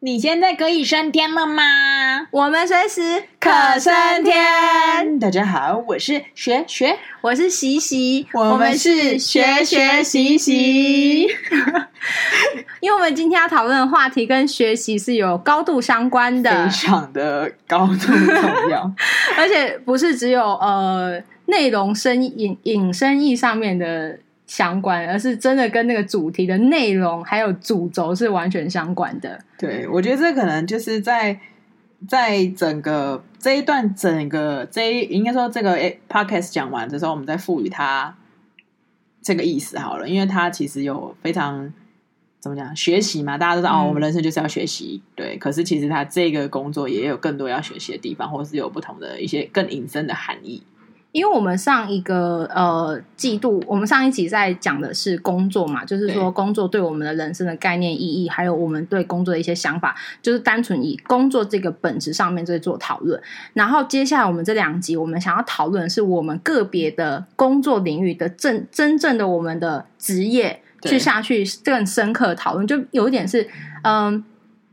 你现在可以升天了吗？我们随时可升天。大家好，我是学学，我是习习，我们是学学习习。因为我们今天要讨论的话题跟学习是有高度相关的，非常的高度重要，而且不是只有呃内容深引引申意上面的。相关，而是真的跟那个主题的内容还有主轴是完全相关的。对，我觉得这可能就是在在整个这一段整个这一应该说这个 podcast 讲完的时候，我们再赋予它这个意思好了，因为它其实有非常怎么讲学习嘛，大家都知道、嗯、哦，我们人生就是要学习，对。可是其实他这个工作也有更多要学习的地方，或是有不同的一些更隐身的含义。因为我们上一个呃季度，我们上一集在讲的是工作嘛，就是说工作对我们的人生的概念意义，还有我们对工作的一些想法，就是单纯以工作这个本质上面在做讨论。然后接下来我们这两集，我们想要讨论的是我们个别的工作领域的正真正的我们的职业，去下去更深刻的讨论，就有一点是嗯。呃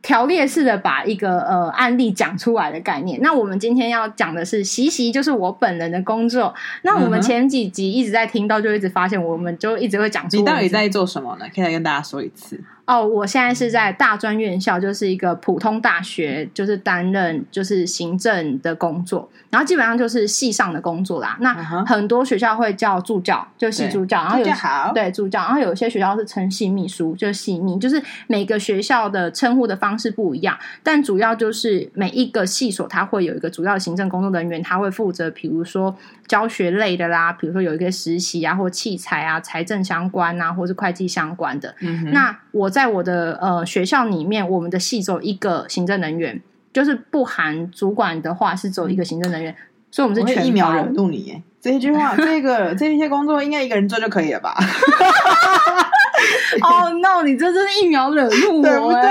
条列式的把一个呃案例讲出来的概念。那我们今天要讲的是习习，就是我本人的工作。那我们前几集一直在听到，就一直发现，我们就一直会讲出。你到底在做什么呢？可以来跟大家说一次。哦，我现在是在大专院校，就是一个普通大学，就是担任就是行政的工作，然后基本上就是系上的工作啦。那很多学校会叫助教，就系助教，然后有对助教，然后有些学校是称系秘书，就系秘，就是每个学校的称呼的方式不一样，但主要就是每一个系所它会有一个主要行政工作人员，他会负责，比如说教学类的啦，比如说有一个实习啊，或器材啊、财政相关啊，或是会计相关的。嗯、那我。在我的呃学校里面，我们的系只有一个行政人员，就是不含主管的话是只有一个行政人员，所以我们是全一秒惹怒你耶。这一句话，这个这一些工作应该一个人做就可以了吧？哦、oh, no！你这真是一秒惹怒我，对不对？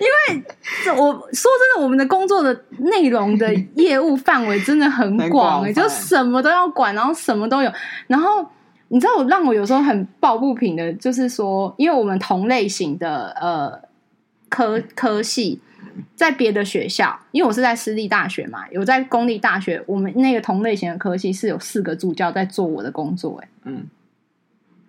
因为这我说真的，我们的工作的内容的业务范围真的很广，哎，就什么都要管，然后什么都有，然后。你知道我让我有时候很抱不平的，就是说，因为我们同类型的呃科科系，在别的学校，因为我是在私立大学嘛，有在公立大学，我们那个同类型的科系是有四个助教在做我的工作，哎，嗯，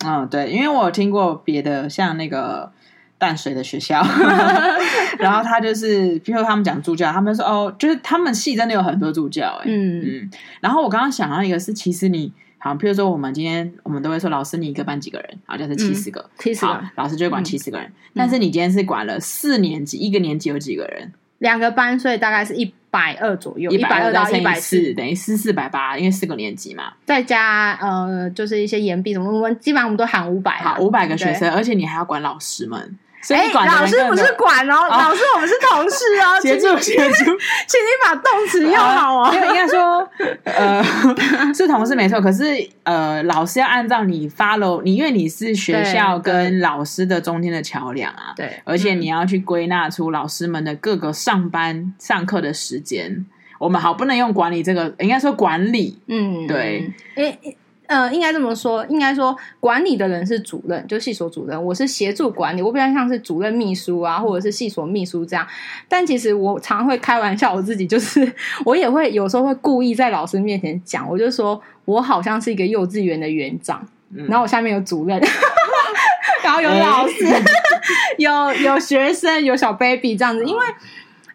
嗯，对，因为我有听过别的像那个淡水的学校，然后他就是，比如说他们讲助教，他们说哦，就是他们系真的有很多助教，哎，嗯嗯，然后我刚刚想到一个是，其实你。好，譬如说，我们今天我们都会说，老师你一个班几个人？好，就是七十个，七十个，老师就会管七十个人。但是你今天是管了四年级，一个年级有几个人？两个班，所以大概是一百二左右，一百二到一百四，等于四四百八，因为四个年级嘛。再加呃，就是一些延毕什么，我们基本上我们都喊五百，好，五百个学生，而且你还要管老师们。哎，老师不是管哦，哦。老师我们是同事哦，协 助协助，请你把动词用好哦。因为应该说，呃，是同事没错，可是呃，老师要按照你 follow 你，因为你是学校跟老师的中间的桥梁啊，对，而且你要去归纳出老师们的各个上班上课的时间。我们好不能用管理这个，应该说管理，嗯，对，诶。呃，应该这么说，应该说管理的人是主任，就系所主任，我是协助管理，我比较像是主任秘书啊，或者是系所秘书这样。但其实我常会开玩笑，我自己就是我也会有时候会故意在老师面前讲，我就说我好像是一个幼稚园的园长，嗯、然后我下面有主任，然后有老师，欸、有有学生，有小 baby 这样子，因为。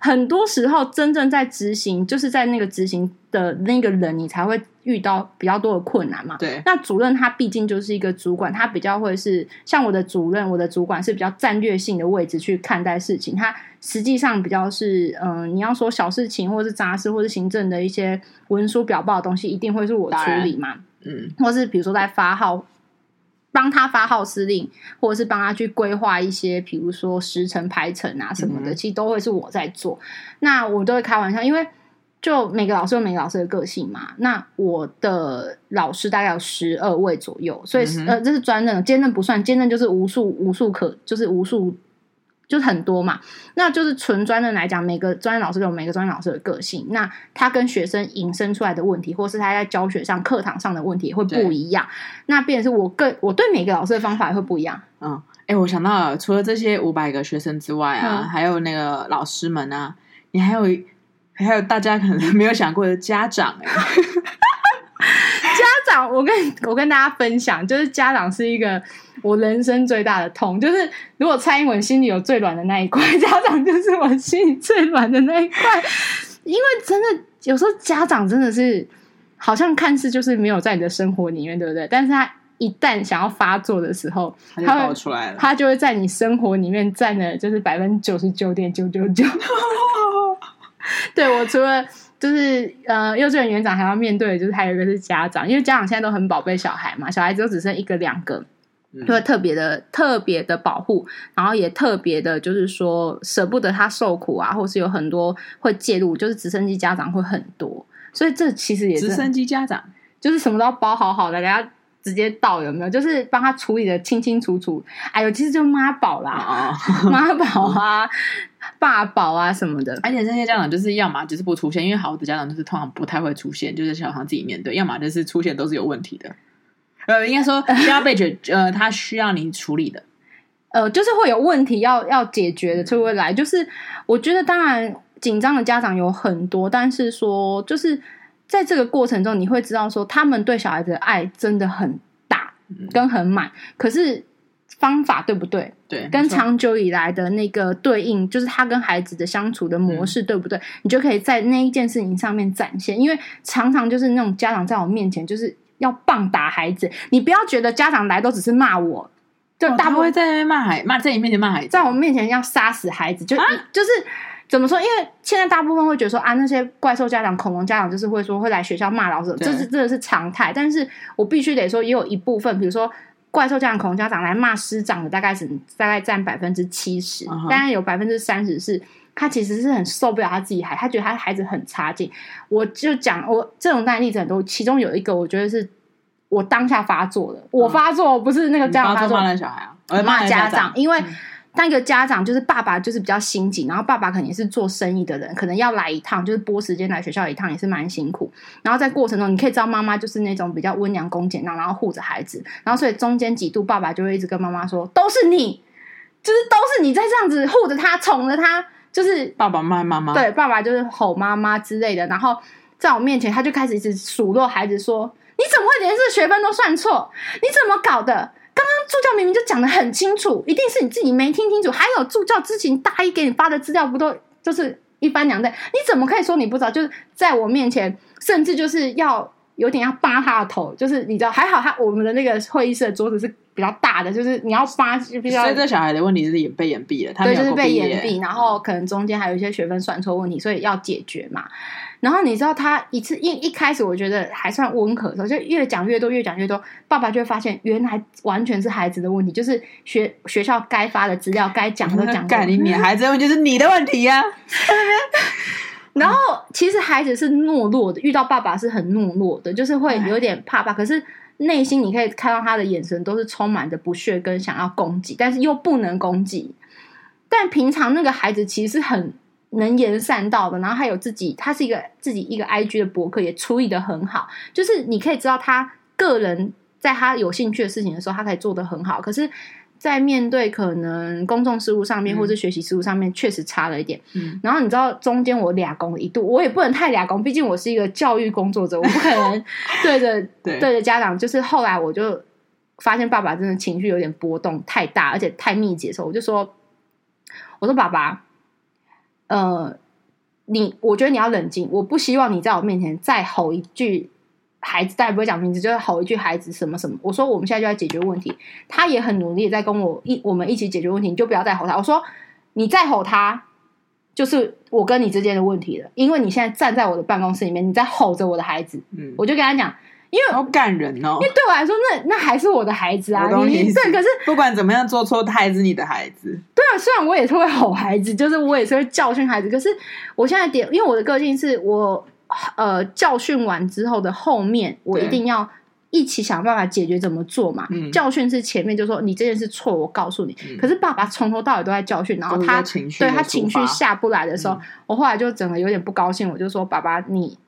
很多时候，真正在执行，就是在那个执行的那个人，你才会遇到比较多的困难嘛。对。那主任他毕竟就是一个主管，他比较会是像我的主任，我的主管是比较战略性的位置去看待事情。他实际上比较是，嗯、呃，你要说小事情，或是杂事，或是行政的一些文书表报的东西，一定会是我处理嘛。嗯。或是比如说在发号。帮他发号施令，或者是帮他去规划一些，比如说时程排程啊什么的，嗯、其实都会是我在做。那我都会开玩笑，因为就每个老师有每个老师的个性嘛。那我的老师大概有十二位左右，所以、嗯、呃，这是专任，兼任不算，兼任就是无数无数可，就是无数。就是很多嘛，那就是纯专任来讲，每个专业老师都有每个专业老师的个性，那他跟学生引申出来的问题，或是他在教学上课堂上的问题也会不一样。那变成是我个我对每个老师的方法也会不一样。嗯，哎，我想到了，除了这些五百个学生之外啊，嗯、还有那个老师们啊，你还有还有大家可能没有想过的家长 长，我跟我跟大家分享，就是家长是一个我人生最大的痛。就是如果蔡英文心里有最软的那一块，家长就是我心里最软的那一块。因为真的有时候家长真的是好像看似就是没有在你的生活里面，对不对？但是他一旦想要发作的时候，他就跑出来了，他就会在你生活里面占了就是百分之九十九点九九九。对，我除了。就是呃，幼稚园园长还要面对，就是还有一个是家长，因为家长现在都很宝贝小孩嘛，小孩子都只剩一个两个，就会特别的、嗯、特别的保护，然后也特别的，就是说舍不得他受苦啊，或是有很多会介入，就是直升机家长会很多，所以这其实也是直升机家长，就是什么都要包好好的，给他直接到有没有？就是帮他处理的清清楚楚。哎呦，其实就妈宝啦，妈宝啊。爸宝啊什么的，而且这些家长就是要么就是不出现，因为好的家长就是通常不太会出现，就是小孩自己面对；要么就是出现都是有问题的，呃，应该说需 要被解，呃，他需要你处理的，呃，就是会有问题要要解决的，就会来。就是我觉得，当然紧张的家长有很多，但是说就是在这个过程中，你会知道说他们对小孩子的爱真的很大，跟很满，可是。方法对不对？对，跟长久以来的那个对应，就是他跟孩子的相处的模式，对不对？嗯、你就可以在那一件事情上面展现。因为常常就是那种家长在我面前就是要棒打孩子，你不要觉得家长来都只是骂我，就大部分、哦、在骂孩骂在你面前骂孩子，在我面前要杀死孩子，就、啊、就是怎么说？因为现在大部分会觉得说啊，那些怪兽家长、恐龙家长，就是会说会来学校骂老师，这是真的是常态。但是我必须得说，也有一部分，比如说。怪兽家长、恐龙家长来骂师长的大概只大概占百分之七十，当然有百分之三十是他其实是很受不了他自己孩，他觉得他孩子很差劲。我就讲我这种例子很多，其中有一个我觉得是我当下发作的，我发作不是那个家长发作，骂小孩啊，我骂家长，因为。但一个家长就是爸爸，就是比较心急，然后爸爸肯定是做生意的人，可能要来一趟，就是拨时间来学校一趟，也是蛮辛苦。然后在过程中，你可以知道妈妈就是那种比较温良恭俭让，然后护着孩子。然后所以中间几度，爸爸就会一直跟妈妈说：“都是你，就是都是你在这样子护着他，宠着他。”就是爸爸骂妈妈，对，爸爸就是吼妈妈之类的。然后在我面前，他就开始一直数落孩子说：“你怎么会连这学分都算错？你怎么搞的？”刚刚助教明明就讲的很清楚，一定是你自己没听清楚。还有助教之前大一给你发的资料，不都就是一翻两瞪？你怎么可以说你不知道？就是在我面前，甚至就是要有点要扒他的头。就是你知道，还好他我们的那个会议室的桌子是比较大的，就是你要扒就比较。所以这小孩的问题是也被掩蔽了，他对，就是被掩蔽，然后可能中间还有一些学分算错问题，所以要解决嘛。然后你知道他一次一一开始，我觉得还算温和的时候，就越讲越多，越讲越多，爸爸就会发现原来完全是孩子的问题，就是学学校该发的资料、该讲的都讲。干你你孩子的问题就是你的问题呀、啊。然后其实孩子是懦弱的，遇到爸爸是很懦弱的，就是会有点怕爸，可是内心你可以看到他的眼神都是充满着不屑跟想要攻击，但是又不能攻击。但平常那个孩子其实是很。能言善道的，然后还有自己，他是一个自己一个 IG 的博客，也处理的很好。就是你可以知道，他个人在他有兴趣的事情的时候，他可以做的很好。可是，在面对可能公众事务上面，或是学习事务上面，确实差了一点。嗯。然后你知道，中间我俩公一度，我也不能太俩公，毕竟我是一个教育工作者，我不可能 对着对着家长。就是后来我就发现，爸爸真的情绪有点波动太大，而且太密集的时候，我就说：“我说爸爸。”呃，你我觉得你要冷静，我不希望你在我面前再吼一句孩子，但也不会讲名字，就是吼一句孩子什么什么。我说我们现在就在解决问题，他也很努力在跟我一我们一起解决问题，你就不要再吼他。我说你再吼他，就是我跟你之间的问题了，因为你现在站在我的办公室里面，你在吼着我的孩子，嗯，我就跟他讲。因为好感人哦，因为对我来说，那那还是我的孩子啊。你对，可是不管怎么样做错，他还是你的孩子。对啊，虽然我也是会吼孩子，就是我也是会教训孩子。可是我现在点，因为我的个性是我呃教训完之后的后面，我一定要一起想办法解决怎么做嘛。教训是前面就说你这件事错，我告诉你。可是爸爸从头到尾都在教训，然后他对他情绪下不来的时候，我后来就整个有点不高兴，我就说爸爸，你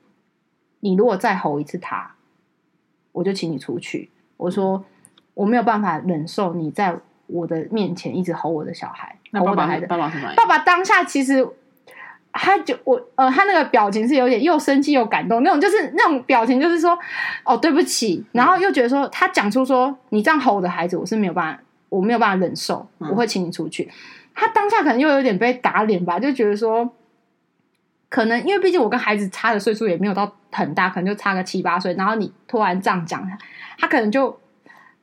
你如果再吼一次他。我就请你出去。我说我没有办法忍受你在我的面前一直吼我的小孩，那我的孩子。爸爸当下其实他就我呃，他那个表情是有点又生气又感动，那种就是那种表情，就是说哦对不起，然后又觉得说他讲出说你这样吼我的孩子，我是没有办法，我没有办法忍受，我会请你出去。他当下可能又有点被打脸吧，就觉得说。可能因为毕竟我跟孩子差的岁数也没有到很大，可能就差个七八岁。然后你突然这样讲，他可能就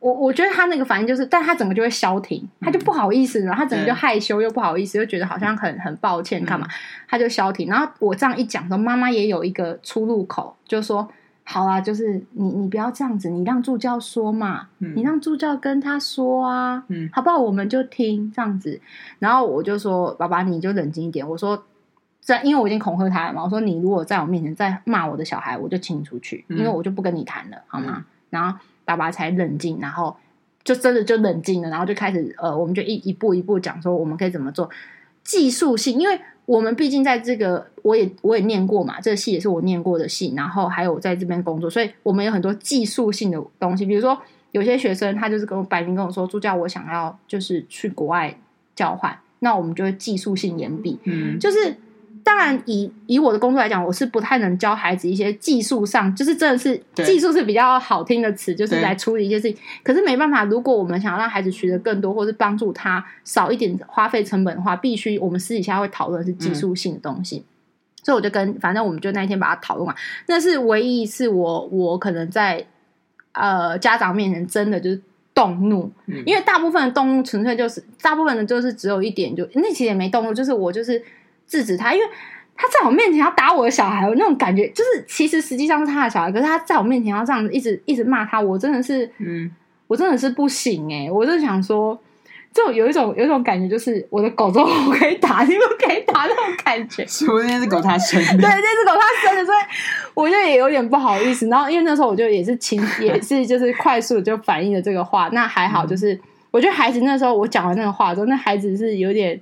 我我觉得他那个反应就是，但他整个就会消停，他就不好意思，然后他整个就害羞又不好意思，又觉得好像很很抱歉干嘛，他就消停。然后我这样一讲，说妈妈也有一个出入口，就说好啦，就是你你不要这样子，你让助教说嘛，你让助教跟他说啊，嗯，好不好？我们就听这样子。然后我就说爸爸，你就冷静一点。我说。在，因为我已经恐吓他了嘛，我说你如果在我面前再骂我的小孩，我就请你出去，嗯、因为我就不跟你谈了，好吗？嗯、然后爸爸才冷静，然后就真的就冷静了，然后就开始呃，我们就一一步一步讲说我们可以怎么做技术性，因为我们毕竟在这个我也我也念过嘛，这个系也是我念过的系，然后还有在这边工作，所以我们有很多技术性的东西，比如说有些学生他就是跟我摆明跟我说，助教我想要就是去国外交换，那我们就会技术性延毕，嗯，就是。当然以，以以我的工作来讲，我是不太能教孩子一些技术上，就是真的是技术是比较好听的词，就是来处理一些事情。可是没办法，如果我们想要让孩子学的更多，或是帮助他少一点花费成本的话，必须我们私底下会讨论是技术性的东西。嗯、所以我就跟，反正我们就那一天把它讨论完。那是唯一一次我我可能在呃家长面前真的就是动怒，嗯、因为大部分的动怒纯粹就是大部分的就是只有一点就，就那其实也没动怒，就是我就是。制止他，因为他在我面前要打我的小孩，我那种感觉就是，其实实际上是他的小孩，可是他在我面前要这样子一直一直骂他，我真的是，嗯，我真的是不行哎、欸，我就想说，就有一种有一种感觉，就是我的狗之后我可以打，你们可以打那种感觉。说那只狗它生的，对，那只狗它生的，所以我就也有点不好意思。然后因为那时候我就也是情也是就是快速就反应了这个话，那还好，就是、嗯、我觉得孩子那时候我讲完那个话之后，那孩子是有点。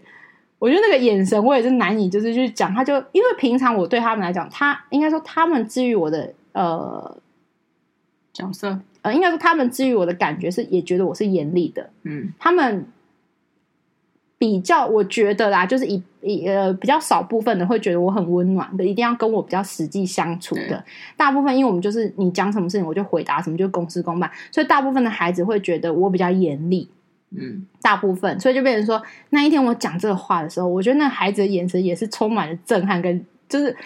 我觉得那个眼神，我也是难以就是去讲。他就因为平常我对他们来讲，他应该说他们治愈我的呃角色，呃，应该说他们治愈我的感觉是也觉得我是严厉的。嗯，他们比较我觉得啦，就是一一呃比较少部分的会觉得我很温暖的，一定要跟我比较实际相处的。大部分因为我们就是你讲什么事情我就回答什么，就公事公办，所以大部分的孩子会觉得我比较严厉。嗯，大部分，所以就变成说，那一天我讲这个话的时候，我觉得那孩子的眼神也是充满了震撼，跟就是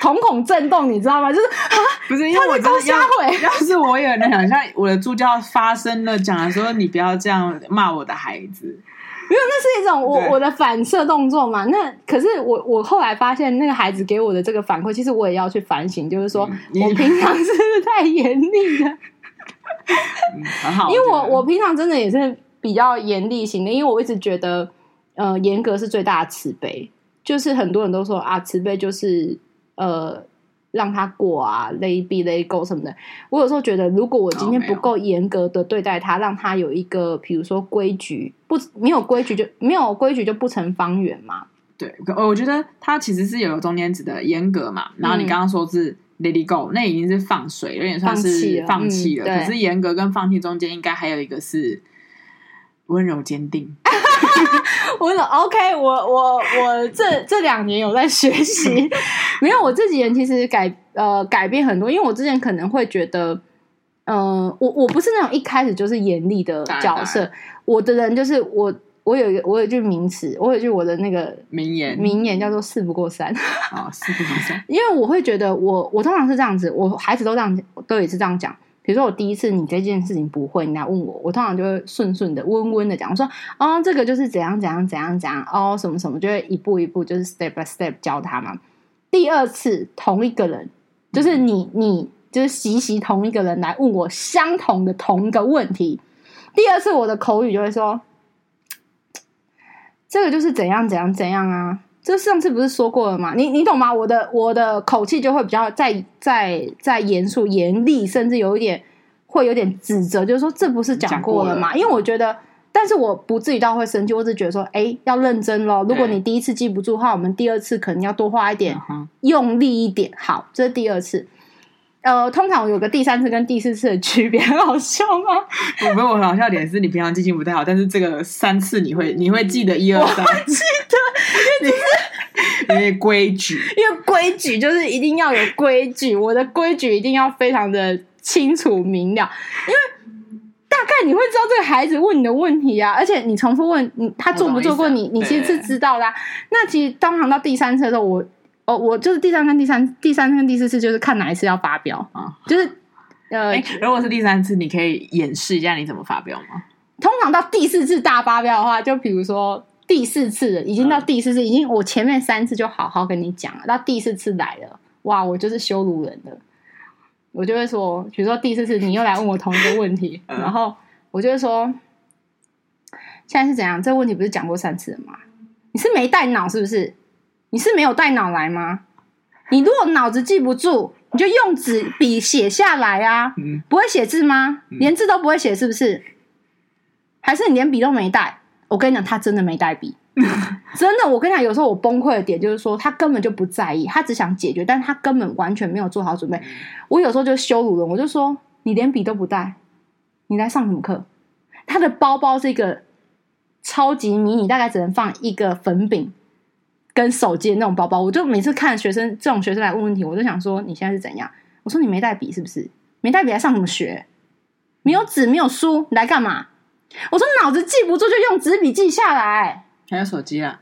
瞳孔震动，你知道吗？就是 啊，不是因为我真的要，要是我也能想象我的助教发声了，讲的说你不要这样骂我的孩子，没有，那是一种我我的反射动作嘛。那可是我我后来发现，那个孩子给我的这个反馈，其实我也要去反省，就是说、嗯、我 平常是不是太严厉了？嗯、很好，因为我我平常真的也是。比较严厉型的，因为我一直觉得，呃，严格是最大的慈悲。就是很多人都说啊，慈悲就是呃，让他过啊，let be let go 什么的。我有时候觉得，如果我今天不够严格的对待他，让他有一个，比如说规矩，不没有规矩就没有规矩就不成方圆嘛。对，我觉得他其实是有个中间值的严格嘛。然后你刚刚说是 let it go，那已经是放水，有点算是放弃了。了嗯、可是严格跟放弃中间应该还有一个是。温柔坚定，温柔 OK 我。我我我这这两年有在学习，没有我这几年其实改呃改变很多，因为我之前可能会觉得，嗯、呃，我我不是那种一开始就是严厉的角色，我的人就是我我有一个我有一句名词，我有一句我的那个名言名言叫做事不过三啊，事不过三，因为我会觉得我我通常是这样子，我孩子都这样都也是这样讲。比如说我第一次你这件事情不会，你来问我，我通常就会顺顺的、温温的讲，我说哦，这个就是怎样怎样怎样怎样哦，什么什么，就会一步一步就是 step by step 教他嘛。第二次同一个人，就是你你就是习习同一个人来问我相同的同一个问题，第二次我的口语就会说，这个就是怎样怎样怎样啊。这上次不是说过了吗？你你懂吗？我的我的口气就会比较再再再严肃、严厉，甚至有一点会有点指责，就是说这不是讲过了吗？因为我觉得，但是我不至于到会生气，我只觉得说，哎，要认真咯。如果你第一次记不住的话，我们第二次可能要多花一点，用力一点。好，这是第二次。呃，通常我有个第三次跟第四次的区别，很好笑吗？我没有，我好笑点是你平常记性不太好，但是这个三次你会你会记得一二三，记得，因为就是因为规矩，因为规矩就是一定要有规矩，我的规矩一定要非常的清楚明了，因为大概你会知道这个孩子问你的问题啊，而且你重复问你他做不做过你，你其实是知道的啊。那其实当行到第三次的时候，我。哦，我就是第三跟第三、第三跟第四次，就是看哪一次要发飙啊？就是呃，如果是第三次，你可以演示一下你怎么发飙吗？通常到第四次大发飙的话，就比如说第四次了，已经到第四次，嗯、已经我前面三次就好好跟你讲了，到第四次来了，哇，我就是羞辱人的，我就会说，比如说第四次你又来问我同一个问题，嗯、然后我就会说，现在是怎样？这个问题不是讲过三次了吗？你是没带脑是不是？你是没有带脑来吗？你如果脑子记不住，你就用纸笔写下来啊！嗯、不会写字吗？连字都不会写，是不是？还是你连笔都没带？我跟你讲，他真的没带笔，真的。我跟你讲，有时候我崩溃的点就是说，他根本就不在意，他只想解决，但他根本完全没有做好准备。我有时候就羞辱了，我就说，你连笔都不带，你来上什么课？他的包包是一个超级迷你，大概只能放一个粉饼。跟手机的那种包包，我就每次看学生这种学生来问问题，我就想说，你现在是怎样？我说你没带笔是不是？没带笔来上什么学？没有纸没有书，你来干嘛？我说脑子记不住就用纸笔记下来。还有手机啊，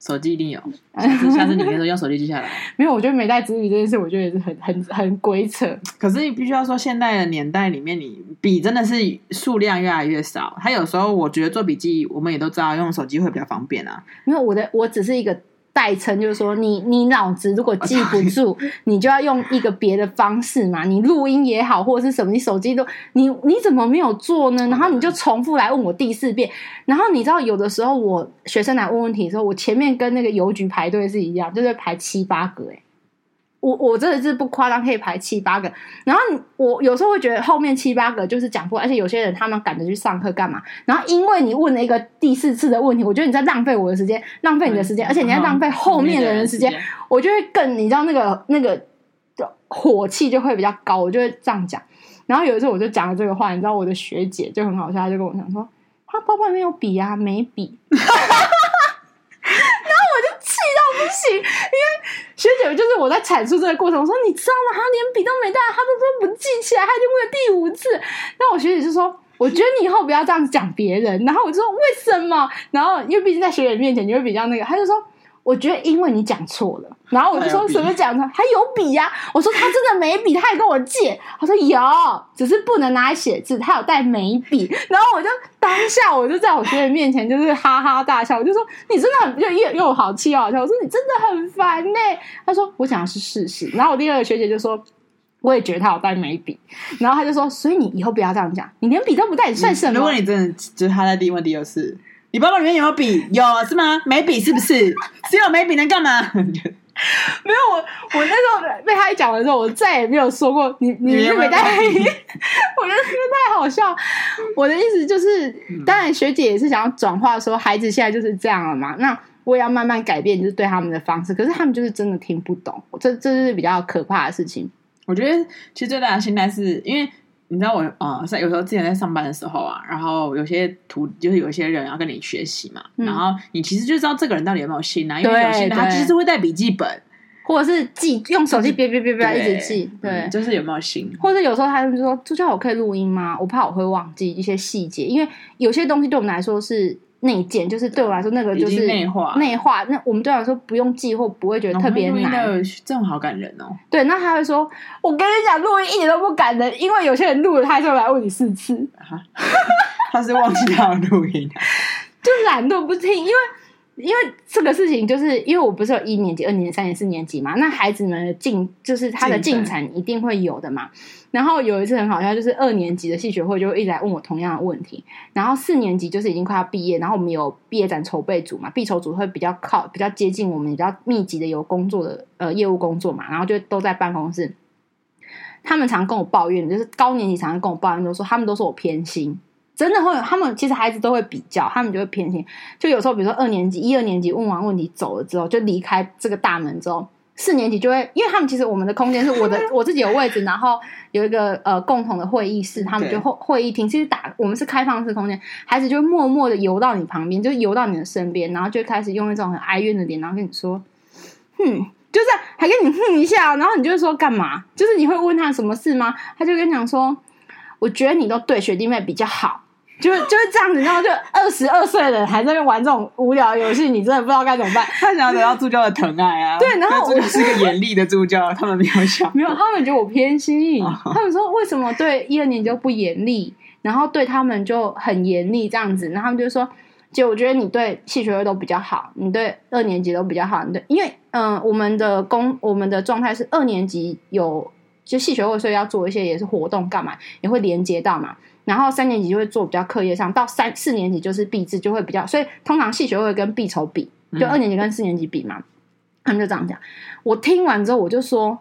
手机一定有。下次下次你可以说用手机记下来。没有，我觉得没带纸笔这件事，我觉得也是很很很鬼扯。可是你必须要说，现代的年代里面，你笔真的是数量越来越少。他有时候我觉得做笔记，我们也都知道用手机会比较方便啊。因为我的我只是一个。代称就是说，你你脑子如果记不住，你就要用一个别的方式嘛。你录音也好，或者是什么，你手机都你你怎么没有做呢？然后你就重复来问我第四遍。然后你知道，有的时候我学生来问问题的时候，我前面跟那个邮局排队是一样，就是排七八个诶我我真的是不夸张，可以排七八个。然后我有时候会觉得后面七八个就是讲过，而且有些人他们赶着去上课干嘛？然后因为你问了一个第四次的问题，我觉得你在浪费我的时间，浪费你的时间，而且你在浪费后面的人的时间，我就会更你知道那个那个火气就会比较高，我就会这样讲。然后有一次我就讲了这个话，你知道我的学姐就很好笑，她就跟我讲说，她包包里面有笔啊，没笔。不行，因为学姐就是我在阐述这个过程，我说你知道吗？他连笔都没带，他都说不记起来，他已经问了第五次。那我学姐就说，我觉得你以后不要这样讲别人。然后我就说为什么？然后因为毕竟在学姐面前你会比较那个，他就说。我觉得因为你讲错了，然后我就说什么讲他还有笔呀、啊？我说他真的没笔，他还跟我借。他说有，只是不能拿来写字，他有带眉笔。然后我就当下我就在我学姐面前就是哈哈大笑，我就说你真的很又又又好气又好笑。我说你真的很烦呢、欸。他说我讲的是事实。然后我第二个学姐就说我也觉得他有带眉笔。然后他就说所以你以后不要这样讲，你连笔都不带，你算什么？如果你真的就是他在第一问第二次。你包包里面有没有笔？有是吗？没笔是不是？只有没笔能干嘛？没有我，我那时候被他一讲完之后，我再也没有说过你你是没带。我觉得这个太好笑。我的意思就是，当然学姐也是想要转化说，孩子现在就是这样了嘛。那我也要慢慢改变，就是对他们的方式。可是他们就是真的听不懂，这这是比较可怕的事情。我觉得其实最大的心态是因为。你知道我啊，在、呃、有时候之前在上班的时候啊，然后有些图就是有些人要跟你学习嘛，嗯、然后你其实就知道这个人到底有没有心啊，因为有些人他其实会带笔记本，或者是记用手机别别别别一直记，对，嗯、就是有没有心，或者有时候他们就说：“助教，我可以录音吗？我怕我会忘记一些细节，因为有些东西对我们来说是。”内建就是对我来说，那个就是内化。内化，那我们对我来说不用记或不会觉得特别难。这种好感人哦。对，那他会说：“我跟你讲，录音一点都不感人，因为有些人录了，他就来问你四次。”他是忘记他要录音，就懒惰不听，因为。因为这个事情，就是因为我不是有一年级、二年级、三年级、四年级嘛，那孩子们的进就是他的进展一定会有的嘛。然后有一次很好笑，就是二年级的戏学会就会一直来问我同样的问题。然后四年级就是已经快要毕业，然后我们有毕业展筹备组嘛，必筹组会比较靠比较接近我们比较密集的有工作的呃业务工作嘛，然后就都在办公室。他们常跟我抱怨，就是高年级常常跟我抱怨，就说他们都说我偏心。真的会有，他们其实孩子都会比较，他们就会偏心。就有时候，比如说二年级、一二年级问完问题走了之后，就离开这个大门之后，四年级就会，因为他们其实我们的空间是我的 我自己有位置，然后有一个呃共同的会议室，他们就会会议厅，其实打我们是开放式空间，孩子就默默的游到你旁边，就游到你的身边，然后就开始用一种很哀怨的脸，然后跟你说，哼，就是，还跟你哼一下，然后你就会说干嘛？就是你会问他什么事吗？他就跟你讲说，我觉得你都对学弟妹比较好。就就是这样子，然后就二十二岁的人还在那边玩这种无聊游戏，你真的不知道该怎么办。他想要得到助教的疼爱啊！对，然后我是个严厉的助教，他们没有想，没有，他们觉得我偏心。他们说为什么对一二年级就不严厉，然后对他们就很严厉这样子？然后他们就说，姐，我觉得你对戏学会都比较好，你对二年级都比较好。你对，因为嗯、呃，我们的工我们的状态是二年级有就系学会，所以要做一些也是活动干嘛，也会连接到嘛。然后三年级就会做比较课业上，到三四年级就是毕制就会比较，所以通常系学会跟必筹比，就二年级跟四年级比嘛，嗯、他们就这样讲。我听完之后我就说，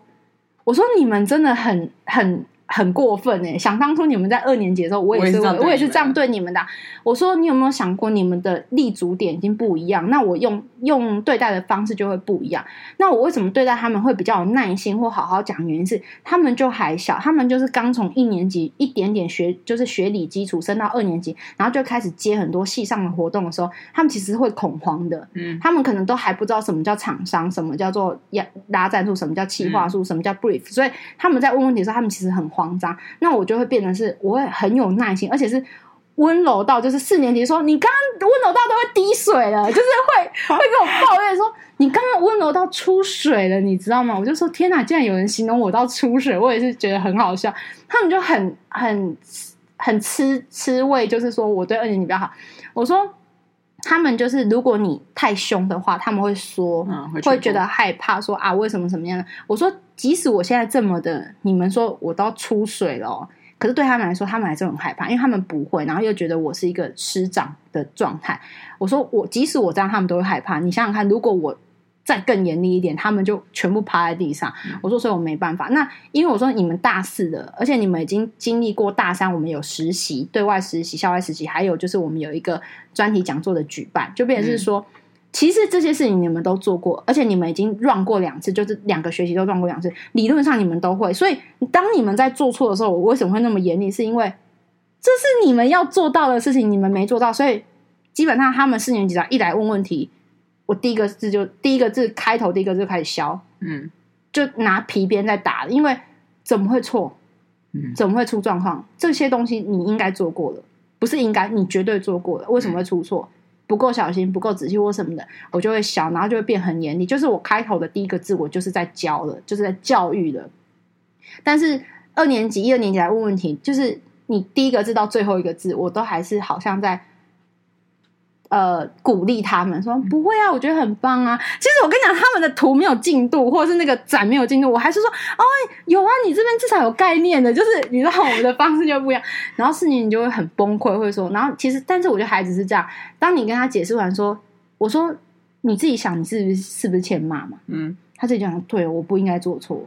我说你们真的很很。很过分哎！想当初你们在二年级的时候，我也是，我也是，这样对你们的啊。我说你有没有想过，你们的立足点已经不一样，那我用用对待的方式就会不一样。那我为什么对待他们会比较有耐心或好好讲？原因是他们就还小，他们就是刚从一年级一点点学，就是学理基础升到二年级，然后就开始接很多系上的活动的时候，他们其实会恐慌的。嗯，他们可能都还不知道什么叫厂商，什么叫做拉赞助，什么叫企划书，什么叫 brief，所以他们在问问题的时候，他们其实很。慌张，那我就会变成是，我会很有耐心，而且是温柔到，就是四年级说你刚刚温柔到都会滴水了，就是会 会跟我抱怨说你刚刚温柔到出水了，你知道吗？我就说天哪，竟然有人形容我到出水，我也是觉得很好笑。他们就很很很吃吃味，就是说我对二年级比较好。我说他们就是如果你太凶的话，他们会说，嗯、会，会觉得害怕，说啊为什么什么样的？我说。即使我现在这么的，你们说我都出水了哦，可是对他们来说，他们还是很害怕，因为他们不会，然后又觉得我是一个师长的状态。我说我即使我这样，他们都会害怕。你想想看，如果我再更严厉一点，他们就全部趴在地上。我说，所以我没办法。那因为我说你们大四的，而且你们已经经历过大三，我们有实习、对外实习、校外实习，还有就是我们有一个专题讲座的举办，就变成是说。嗯其实这些事情你们都做过，而且你们已经 run 过两次，就是两个学期都 run 过两次，理论上你们都会。所以当你们在做错的时候，我为什么会那么严厉？是因为这是你们要做到的事情，你们没做到，所以基本上他们四年级一来问问题，我第一个字就第一个字开头第一个字就开始削，嗯，就拿皮鞭在打，因为怎么会错？嗯，怎么会出状况？这些东西你应该做过了，不是应该，你绝对做过了，为什么会出错？不够小心，不够仔细或什么的，我就会想，然后就会变很严厉。就是我开头的第一个字，我就是在教了，就是在教育了。但是二年级、一二年级来问问题，就是你第一个字到最后一个字，我都还是好像在。呃，鼓励他们说不会啊，我觉得很棒啊。其实我跟你讲，他们的图没有进度，或者是那个展没有进度，我还是说，哦，有啊，你这边至少有概念的，就是你知道我们的方式就不一样。然后四年你就会很崩溃，会说，然后其实，但是我觉得孩子是这样，当你跟他解释完说，我说你自己想，你是不是是不是欠骂嘛？嗯，他自己讲，对，我不应该做错。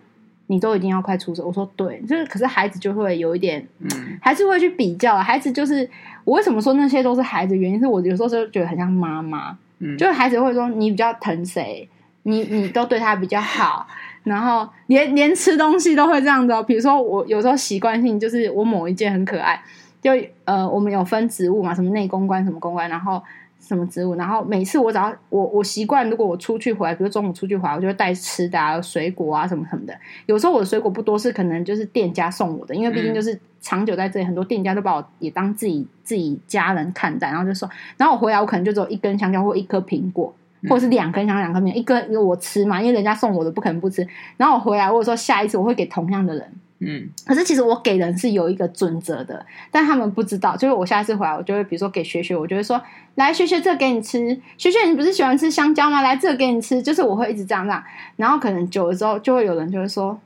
你都一定要快出手，我说对，就是可是孩子就会有一点，嗯，还是会去比较。孩子就是我为什么说那些都是孩子？原因是我有时候就觉得很像妈妈，嗯，就是孩子会说你比较疼谁，你你都对他比较好，然后连连吃东西都会这样子哦。比如说我有时候习惯性就是我某一件很可爱，就呃我们有分职务嘛，什么内公关什么公关，然后。什么植物？然后每次我只要我我习惯，如果我出去回来，比如中午出去回来，我就会带吃的啊，水果啊什么什么的。有时候我的水果不多，是可能就是店家送我的，因为毕竟就是长久在这里，很多店家都把我也当自己自己家人看待，然后就说，然后我回来我可能就只有一根香蕉或一颗苹果，或者是两根香蕉两颗苹果，一根因为我吃嘛，因为人家送我的不可能不吃。然后我回来，我说下一次我会给同样的人。嗯，可是其实我给人是有一个准则的，但他们不知道。就是我下一次回来，我就会比如说给学学，我就会说，来学学这给你吃，学学你不是喜欢吃香蕉吗？来这给你吃，就是我会一直这样这样。然后可能久了之后，就会有人就会说，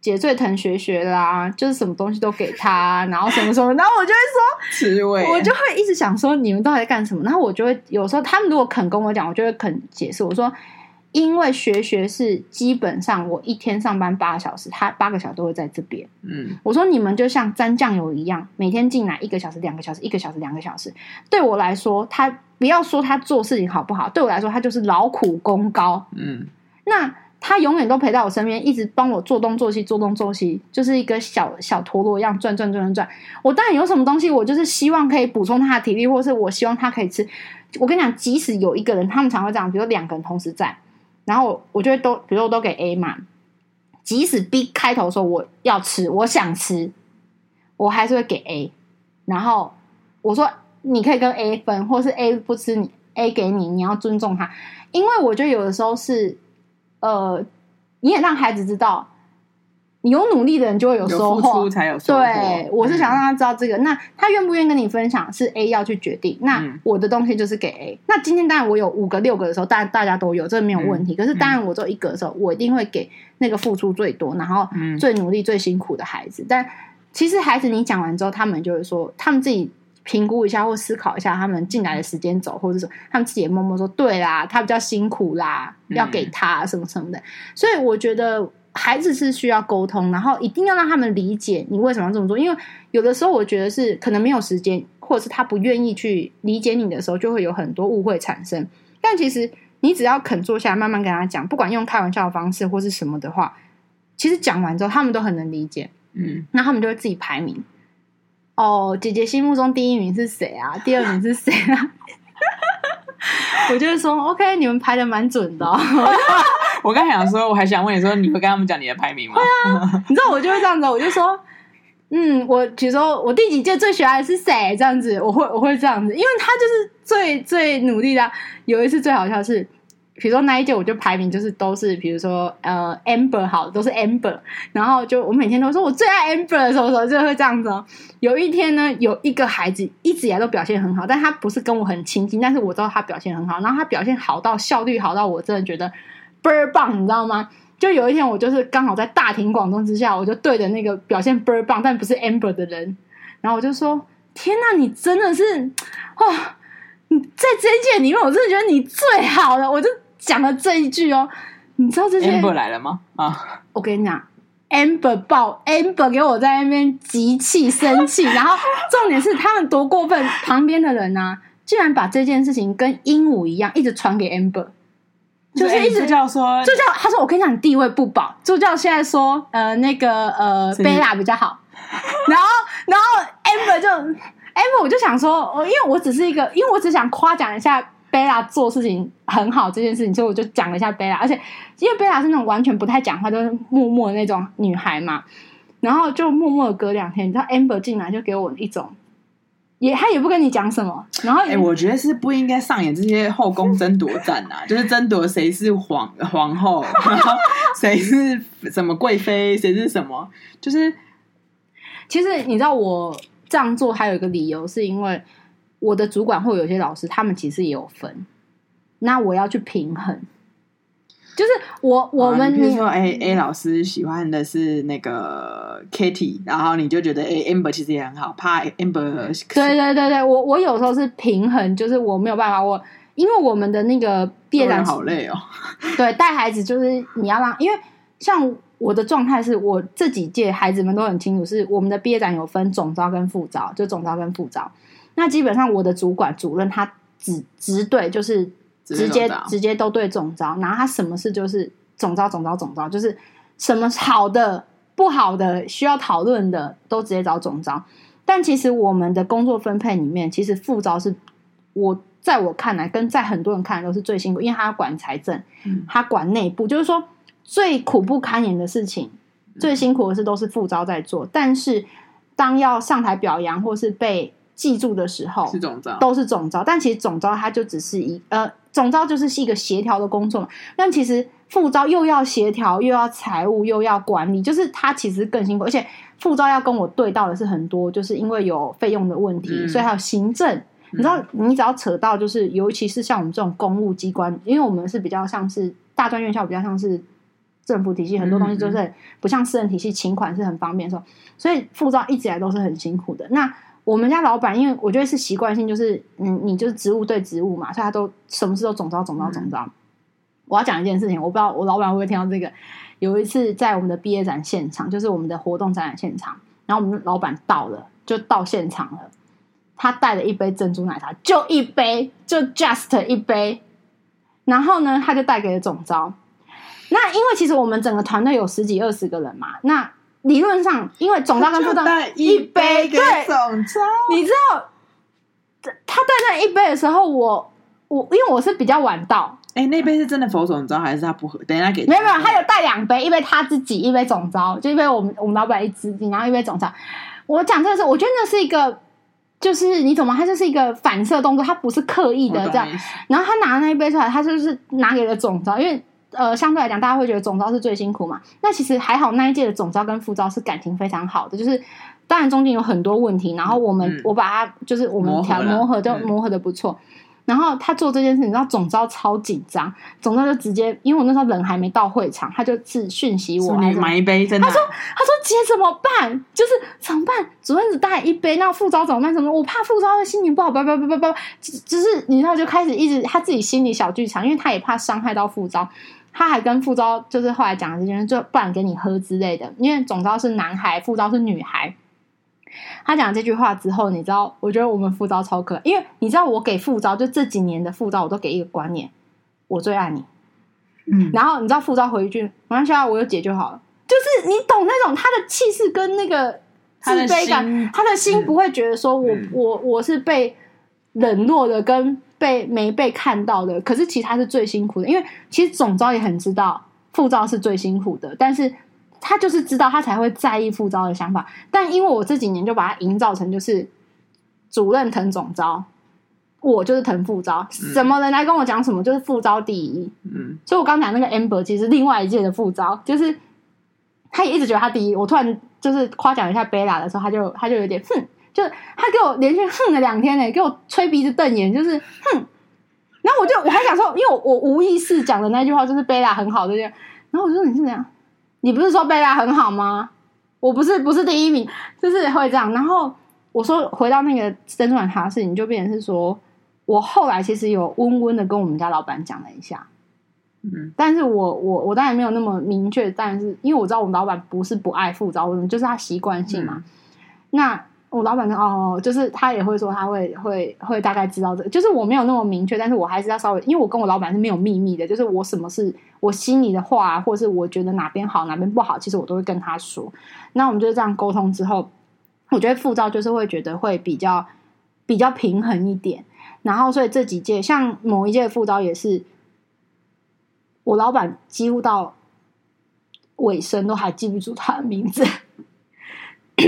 姐最疼学学啦，就是什么东西都给他，然后什么什么，然后我就会说，我就会一直想说你们到底在干什么？然后我就会有时候他们如果肯跟我讲，我就会肯解释，我说。因为学学是基本上我一天上班八个小时，他八个小时都会在这边。嗯，我说你们就像沾酱油一样，每天进来一个小时、两个小时、一个小时、两个小时。对我来说，他不要说他做事情好不好，对我来说他就是劳苦功高。嗯，那他永远都陪在我身边，一直帮我做东做西，做东做西，就是一个小小陀螺一样转转转转转。我当然有什么东西，我就是希望可以补充他的体力，或是我希望他可以吃。我跟你讲，即使有一个人，他们常会这样，比如两个人同时在，然后我就会都，比如说我都给 A 嘛。即使 B 开头说我要吃，我想吃，我还是会给 A。然后我说你可以跟 A 分，或是 A 不吃，你 A 给你，你要尊重他，因为我觉得有的时候是。呃，你也让孩子知道，你有努力的人就会有收获，有付出才有收获。对，我是想让他知道这个。嗯、那他愿不愿意跟你分享，是 A 要去决定。那我的东西就是给 A。嗯、那今天当然我有五个、六个的时候，当然大家都有，这个没有问题。嗯、可是当然我只有一个的时候，我一定会给那个付出最多，然后最努力、最辛苦的孩子。嗯、但其实孩子，你讲完之后，他们就会说，他们自己。评估一下或思考一下他们进来的时间走，或者说他们自己也默默说对啦，他比较辛苦啦，要给他什么什么的。所以我觉得孩子是需要沟通，然后一定要让他们理解你为什么要这么做。因为有的时候我觉得是可能没有时间，或者是他不愿意去理解你的时候，就会有很多误会产生。但其实你只要肯坐下来，慢慢跟他讲，不管用开玩笑的方式或是什么的话，其实讲完之后他们都很能理解。嗯，那他们就会自己排名。哦，姐姐心目中第一名是谁啊？第二名是谁啊？我就是说，OK，你们排的蛮准的。我刚想说，我还想问你说，你会跟他们讲你的排名吗？对啊，你知道我就会这样子，我就说，嗯，我比如说我第几届最喜欢的是谁？这样子，我会我会这样子，因为他就是最最努力的。有一次最好笑是。比如说那一届我就排名就是都是，比如说呃 Amber 好，都是 Amber，然后就我每天都说我最爱 Amber 的时候，时候就会这样子哦。有一天呢，有一个孩子一直以来都表现很好，但他不是跟我很亲近，但是我知道他表现很好，然后他表现好到效率好到我真的觉得倍儿棒，你知道吗？就有一天我就是刚好在大庭广众之下，我就对着那个表现倍儿棒但不是 Amber 的人，然后我就说：天哪，你真的是哦，你在这一届里面，我真的觉得你最好了，我就。讲了这一句哦，你知道这些 Amber 来了吗？啊，我跟你讲，Amber 爆 Amber 给我在那边急气生气，然后重点是他们多过分，旁边的人啊，竟然把这件事情跟鹦鹉一样，一直传给 Amber，就是一直叫说，就叫他说我跟你讲，你地位不保，就叫现在说呃那个呃贝拉比较好，然后然后 Amber 就 Amber 我就想说，我因为我只是一个，因为我只想夸奖一下。贝拉做事情很好这件事情，所以我就讲了一下贝拉，而且因为贝拉是那种完全不太讲话，就是默默的那种女孩嘛，然后就默默的隔两天，你知道 Amber 进来就给我一种，也他也不跟你讲什么，然后哎、欸，我觉得是不应该上演这些后宫争夺战啊，就是争夺谁是皇 皇后，然后谁是什么贵妃，谁是什么，就是其实你知道我这样做还有一个理由，是因为。我的主管或有些老师，他们其实也有分，那我要去平衡，就是我我们、啊、比如说 A A 老师喜欢的是那个 Kitty，然后你就觉得 A Amber 其实也很好，怕 Amber 对对对对，我我有时候是平衡，就是我没有办法，我因为我们的那个毕业展好累哦，对，带孩子就是你要让，因为像我的状态是我这几届孩子们都很清楚，是我们的毕业展有分总招跟副招，就总招跟副招。那基本上我的主管主任他只直对，就是直接直接都对总招，然后他什么事就是总招总招总招，就是什么好的不好的需要讨论的都直接找总招。但其实我们的工作分配里面，其实副招是我在我看来跟在很多人看来都是最辛苦，因为他要管财政，他管内部，就是说最苦不堪言的事情，最辛苦的事都是副招在做。但是当要上台表扬或是被记住的时候是总招，都是总招，但其实总招它就只是一呃，总招就是是一个协调的工作嘛。但其实副招又要协调，又要财务，又要管理，就是他其实更辛苦。而且副招要跟我对到的是很多，就是因为有费用的问题，嗯、所以还有行政。嗯、你知道，你只要扯到，就是尤其是像我们这种公务机关，因为我们是比较像是大专院校，比较像是政府体系，很多东西就是不像私人体系，请款是很方便的时候，所以副招一直以来都是很辛苦的。那我们家老板，因为我觉得是习惯性，就是嗯，你就是职务对职务嘛，所以他都什么事都总招总招总招。嗯、我要讲一件事情，我不知道我老板会不会听到这个。有一次在我们的毕业展现场，就是我们的活动展览现场，然后我们的老板到了，就到现场了。他带了一杯珍珠奶茶，就一杯，就 just 一杯。然后呢，他就带给了总招。那因为其实我们整个团队有十几二十个人嘛，那理论上，因为总召跟副召一杯给总账，你知道，他带那一杯的时候，我我因为我是比较晚到，哎、欸，那杯是真的否总招还是他不喝？等一下给没有没有，他有带两杯，一杯他自己，一杯总招，就一杯我们我们老板一支，然后一杯总招。我讲这个是，我觉得那是一个。就是你懂吗？他就是一个反射动作，他不是刻意的这样。然后他拿那一杯出来，他就是拿给了总招，因为呃，相对来讲，大家会觉得总招是最辛苦嘛。那其实还好，那一届的总招跟副招是感情非常好的，就是当然中间有很多问题，然后我们、嗯、我把它就是我们调磨合，就磨合的不错。嗯然后他做这件事，你知道总招超紧张，总招就直接，因为我那时候人还没到会场，他就自讯息我，你买一杯，真的。他说：“他说姐怎么办？就是怎么办？主任只带一杯，那副招怎么办？什么？我怕副招的心情不好，叭叭叭叭叭，只是你知道就开始一直他自己心里小剧场，因为他也怕伤害到副召，他还跟副招就是后来讲的这件事，就不然给你喝之类的，因为总招是男孩，副招是女孩。”他讲这句话之后，你知道，我觉得我们副招超可爱，因为你知道，我给副招就这几年的副招，我都给一个观念：我最爱你。嗯，然后你知道副召回一句：没关系啊，我有姐就好了。就是你懂那种他的气势跟那个自卑感，他的心不会觉得说我、嗯、我我是被冷落的，跟被没被看到的。可是其实他是最辛苦的，因为其实总招也很知道副招是最辛苦的，但是。他就是知道，他才会在意副招的想法。但因为我这几年就把它营造成就是主任疼总招，我就是疼副招。什么人来跟我讲什么，就是副招第一。嗯，所以我刚讲那个 Amber 其实另外一届的副招，就是他也一直觉得他第一。我突然就是夸奖一下 Bella 的时候，他就他就有点哼，就是他给我连续哼了两天呢，给我吹鼻子瞪眼，就是哼。然后我就我还想说，因为我我无意识讲的那句话就是 Bella 很好的这样，然后我就说你是怎样？你不是说贝拉很好吗？我不是不是第一名，就是会这样。然后我说回到那个珍珠奶茶的事情，就变成是说，我后来其实有温温的跟我们家老板讲了一下，嗯，但是我我我当然没有那么明确，但是因为我知道我们老板不是不爱副召，就是他习惯性嘛，嗯、那。我老板说哦，就是他也会说他会会会大概知道这，就是我没有那么明确，但是我还是要稍微，因为我跟我老板是没有秘密的，就是我什么是我心里的话，或是我觉得哪边好哪边不好，其实我都会跟他说。那我们就是这样沟通之后，我觉得副召就是会觉得会比较比较平衡一点。然后所以这几届像某一届副招也是，我老板几乎到尾声都还记不住他的名字。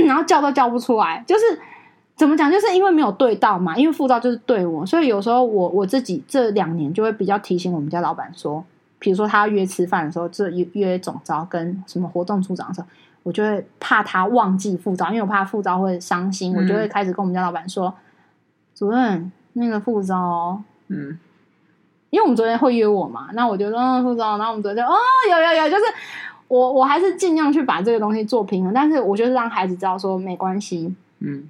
然后叫都叫不出来，就是怎么讲？就是因为没有对到嘛。因为副照就是对我，所以有时候我我自己这两年就会比较提醒我们家老板说，比如说他要约吃饭的时候，这约约总招跟什么活动处长的时候，我就会怕他忘记副招，因为我怕副招会伤心，我就会开始跟我们家老板说：“嗯、主任，那个副招，嗯，因为我们昨天会约我嘛，那我就说、嗯、副招，然后我们昨天就哦，有有有，就是。”我我还是尽量去把这个东西做平衡，但是我就是让孩子知道说没关系，嗯，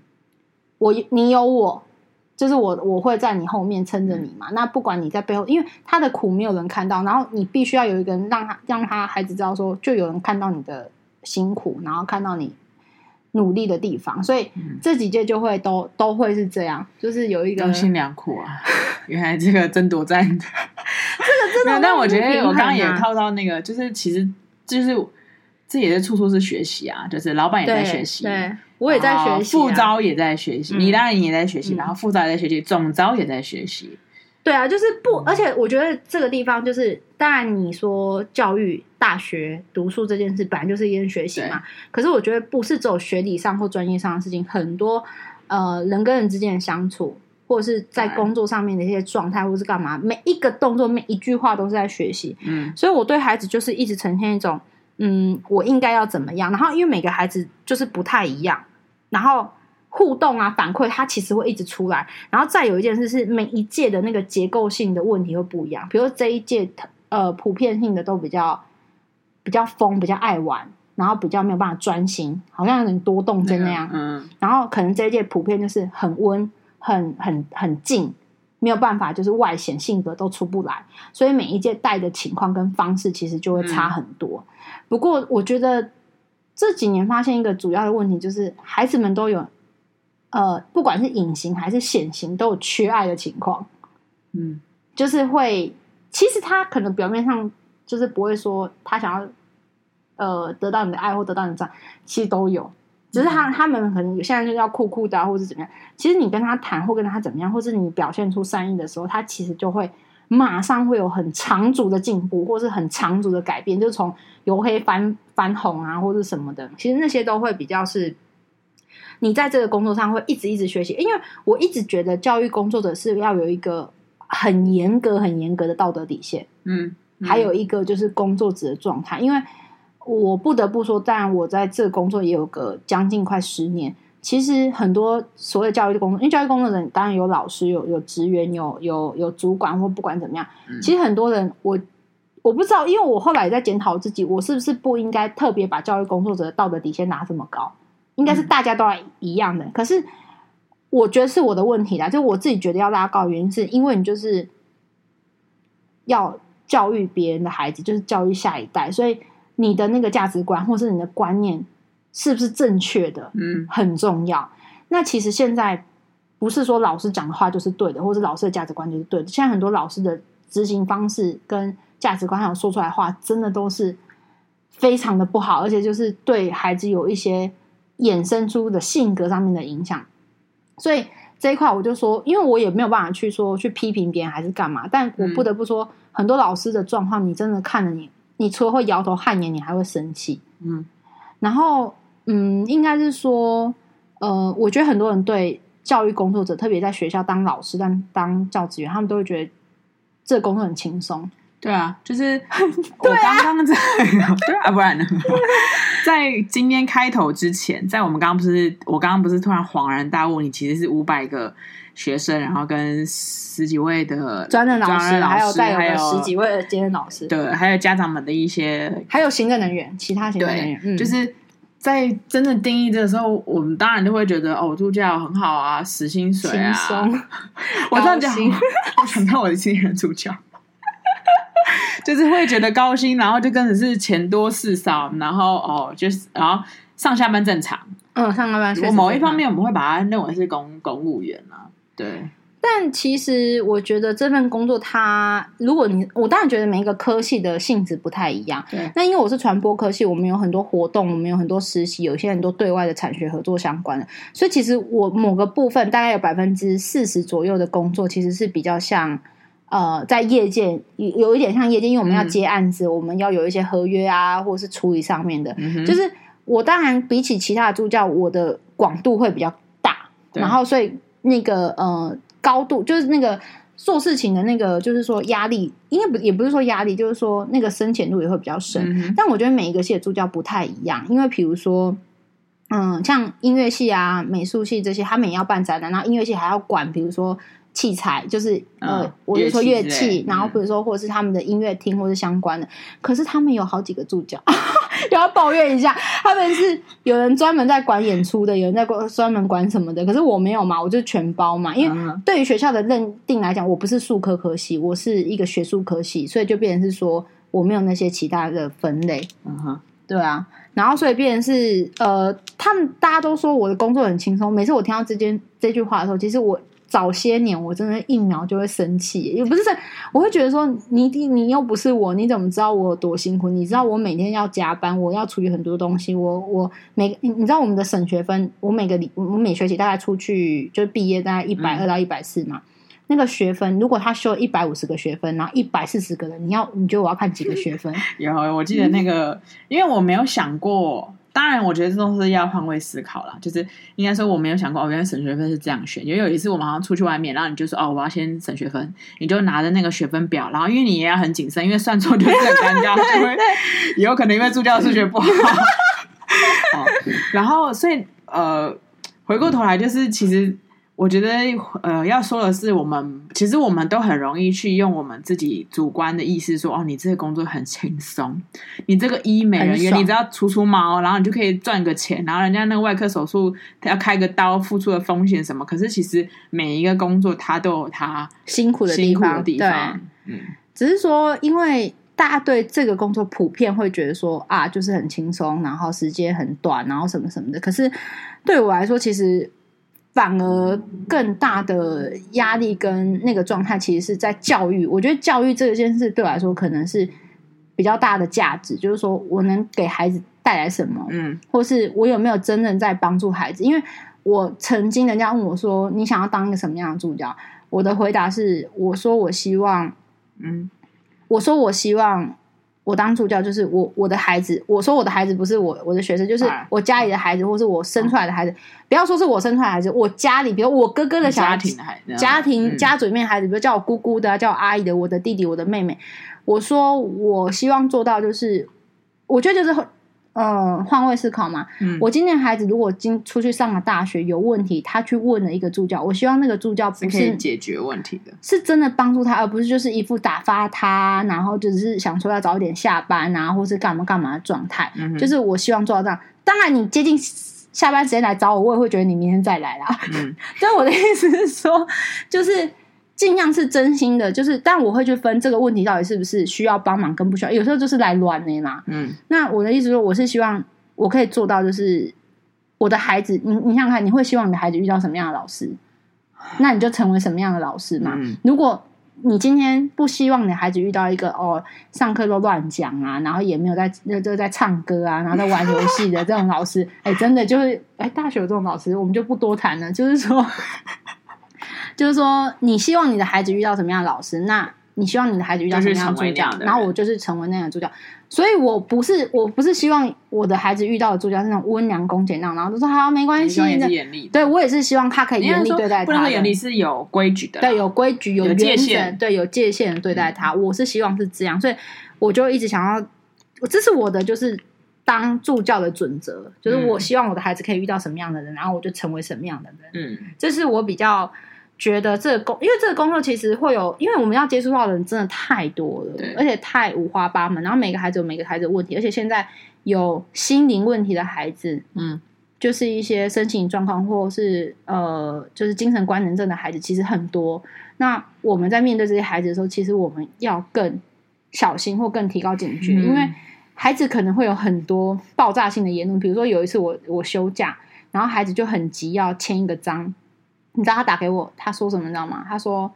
我你有我，就是我我会在你后面撑着你嘛。嗯、那不管你在背后，因为他的苦没有人看到，然后你必须要有一个人让他让他孩子知道说，就有人看到你的辛苦，然后看到你努力的地方，所以这几届就会都都会是这样，就是有一个用心良苦啊。原来这个争夺战，这个真的，但我觉得我刚刚也套到那个，就是其实。就是这也是处处是学习啊，就是老板也在学习，对，我也在学习，啊，副招也在学习，你当然也在学习，嗯、然后副招也在学习，总招也在学习。对啊，就是不，而且我觉得这个地方就是，当然你说教育大学读书这件事本来就是一件学习嘛，可是我觉得不是只有学理上或专业上的事情，很多呃人跟人之间的相处。或者是在工作上面的一些状态，或是干嘛，每一个动作、每一句话都是在学习。嗯，所以我对孩子就是一直呈现一种，嗯，我应该要怎么样。然后因为每个孩子就是不太一样，然后互动啊、反馈，它其实会一直出来。然后再有一件事是，每一届的那个结构性的问题会不一样。比如说这一届，呃，普遍性的都比较比较疯，比较爱玩，然后比较没有办法专心，好像有点多动症那样。嗯，然后可能这一届普遍就是很温。很很很近，没有办法，就是外显性格都出不来，所以每一届带的情况跟方式其实就会差很多。嗯、不过我觉得这几年发现一个主要的问题，就是孩子们都有呃，不管是隐形还是显形，都有缺爱的情况。嗯，就是会，其实他可能表面上就是不会说他想要呃得到你的爱或得到你的赞，其实都有。只是他他们可能现在就要酷酷的，啊，或者怎么样。其实你跟他谈或跟他怎么样，或是你表现出善意的时候，他其实就会马上会有很长足的进步，或是很长足的改变，就从由黑翻翻红啊，或者什么的。其实那些都会比较是你在这个工作上会一直一直学习。因为我一直觉得教育工作者是要有一个很严格、很严格的道德底线。嗯，嗯，还有一个就是工作者的状态，因为。我不得不说，当然我在这工作也有个将近快十年。其实很多所谓教育的工作，因为教育工作人当然有老师、有有职员、有有有主管或不管怎么样。嗯、其实很多人，我我不知道，因为我后来也在检讨自己，我是不是不应该特别把教育工作者的道德底线拿这么高？应该是大家都要一样的。嗯、可是我觉得是我的问题啦，就我自己觉得要拉高原因，是因为你就是要教育别人的孩子，就是教育下一代，所以。你的那个价值观，或是你的观念，是不是正确的？嗯，很重要。那其实现在不是说老师讲的话就是对的，或是老师的价值观就是对的。现在很多老师的执行方式跟价值观，还有说出来的话，真的都是非常的不好，而且就是对孩子有一些衍生出的性格上面的影响。所以这一块，我就说，因为我也没有办法去说去批评别人还是干嘛，但我不得不说，很多老师的状况，你真的看了你。你除了会摇头汗颜，你还会生气。嗯，然后嗯，应该是说，呃，我觉得很多人对教育工作者，特别在学校当老师、当当教职员，他们都会觉得这个工作很轻松。对啊，就是 我刚刚在，对啊，对啊，不然呢？在今天开头之前，在我们刚刚不是，我刚刚不是突然恍然大悟，你其实是五百个。学生，然后跟十几位的专任老师，还有带有十几位的兼任老师，对，还有家长们的一些，还有行政人员，其他行政人员，嗯、就是在真正定义这个时候，我们当然都会觉得哦，助教很好啊，死薪水啊，我这样讲，我想到我的新人助教，就是会觉得高薪，然后就跟着是钱多事少，然后哦，就是然后上下班正常，嗯，上下班，我某一方面我们会把它认为是公公务员啊。对，但其实我觉得这份工作它，它如果你我当然觉得每一个科系的性质不太一样。对，那因为我是传播科系，我们有很多活动，我们有很多实习，有些很多对外的产学合作相关的，所以其实我某个部分大概有百分之四十左右的工作，其实是比较像呃，在业界有有一点像业界，因为我们要接案子，嗯、我们要有一些合约啊，或者是处理上面的，嗯、就是我当然比起其他的助教，我的广度会比较大，然后所以。那个呃高度就是那个做事情的那个，就是说压力，应该不也不是说压力，就是说那个深浅度也会比较深。嗯、但我觉得每一个系的助教不太一样，因为比如说，嗯，像音乐系啊、美术系这些，他们也要办展览，然后音乐系还要管，比如说。器材就是呃，嗯、我就说乐器，然后比如说或者是他们的音乐厅或者相关的，嗯、可是他们有好几个助教，要抱怨一下，他们是有人专门在管演出的，有人在管专门管什么的，可是我没有嘛，我就全包嘛，因为对于学校的认定来讲，我不是术科科系，我是一个学术科系，所以就变成是说我没有那些其他的分类，嗯哼，对啊，然后所以变成是呃，他们大家都说我的工作很轻松，每次我听到这件这句话的时候，其实我。早些年我真的一秒就会生气，也不是，我会觉得说你你你又不是我，你怎么知道我有多辛苦？你知道我每天要加班，我要处理很多东西，我我每你你知道我们的省学分，我每个礼我每学期大概出去就是毕业大概一百二到一百四嘛，嗯、那个学分如果他修一百五十个学分，然后一百四十个人，你要你觉得我要看几个学分？有，我记得那个，嗯、因为我没有想过。当然，我觉得这都是要换位思考啦。就是应该说，我没有想过哦，原来省学分是这样选。因为有一次我们好像出去外面，然后你就说哦，我要先省学分，你就拿着那个学分表，然后因为你也要很谨慎，因为算错就是很尴尬，就会以后可能因为助教数学不好。哦，然后所以呃，回过头来就是其实。我觉得，呃，要说的是，我们其实我们都很容易去用我们自己主观的意思说，哦，你这个工作很轻松，你这个医美人员，你只要除除毛，然后你就可以赚个钱，然后人家那个外科手术，他要开个刀，付出的风险什么？可是其实每一个工作，它都有它辛苦的地方，对，嗯，只是说，因为大家对这个工作普遍会觉得说，啊，就是很轻松，然后时间很短，然后什么什么的。可是对我来说，其实。反而更大的压力跟那个状态，其实是在教育。我觉得教育这件事对我来说，可能是比较大的价值，就是说我能给孩子带来什么，嗯，或是我有没有真正在帮助孩子？因为我曾经人家问我说，你想要当一个什么样的助教？我的回答是，我说我希望，嗯，我说我希望我当助教，就是我我的孩子，我说我的孩子不是我我的学生，就是我家里的孩子，或是我生出来的孩子，不要说是我生出来的孩子，我家里，比如我哥哥的小孩，家庭的孩子，家庭家族里面孩子，比如叫我姑姑的，叫我阿姨的，我的弟弟，我的妹妹，我说我希望做到，就是我觉得就是。呃，换位思考嘛。嗯，我今天孩子如果今出去上了大学有问题，他去问了一个助教，我希望那个助教不是，解决问题的，是真的帮助他，而不是就是一副打发他，然后只是想说要早一点下班啊，或是干嘛干嘛的状态。嗯，就是我希望做到这样。当然，你接近下班时间来找我，我也会觉得你明天再来啦。嗯，但我的意思是说，就是。尽量是真心的，就是，但我会去分这个问题到底是不是需要帮忙跟不需要，有时候就是来乱的嘛。嗯，那我的意思说，我是希望我可以做到，就是我的孩子，你你想想看，你会希望你的孩子遇到什么样的老师，那你就成为什么样的老师嘛。嗯，如果你今天不希望你的孩子遇到一个哦，上课都乱讲啊，然后也没有在就在唱歌啊，然后在玩游戏的这种老师，哎，真的就是哎，大学有这种老师，我们就不多谈了，就是说。就是说，你希望你的孩子遇到什么样的老师？那你希望你的孩子遇到什么样的助教？然后我就是成为那样的助教。所以我不是，我不是希望我的孩子遇到的助教是那种温良恭俭让，然后就说好没关系。对我也是希望他可以严厉对待他。不能说严厉是有规矩的，对，有规矩、有界限，对，有界限对待他。我是希望是这样，所以我就一直想要，这是我的就是当助教的准则，就是我希望我的孩子可以遇到什么样的人，然后我就成为什么样的人。嗯，这是我比较。觉得这个工，因为这个工作其实会有，因为我们要接触到的人真的太多了，而且太五花八门。然后每个孩子有每个孩子的问题，而且现在有心灵问题的孩子，嗯，就是一些身心状况，或是呃，就是精神官能症的孩子，其实很多。那我们在面对这些孩子的时候，其实我们要更小心，或更提高警觉，嗯，因为孩子可能会有很多爆炸性的言论。比如说有一次我我休假，然后孩子就很急要签一个章。你知道他打给我，他说什么？你知道吗？他说：“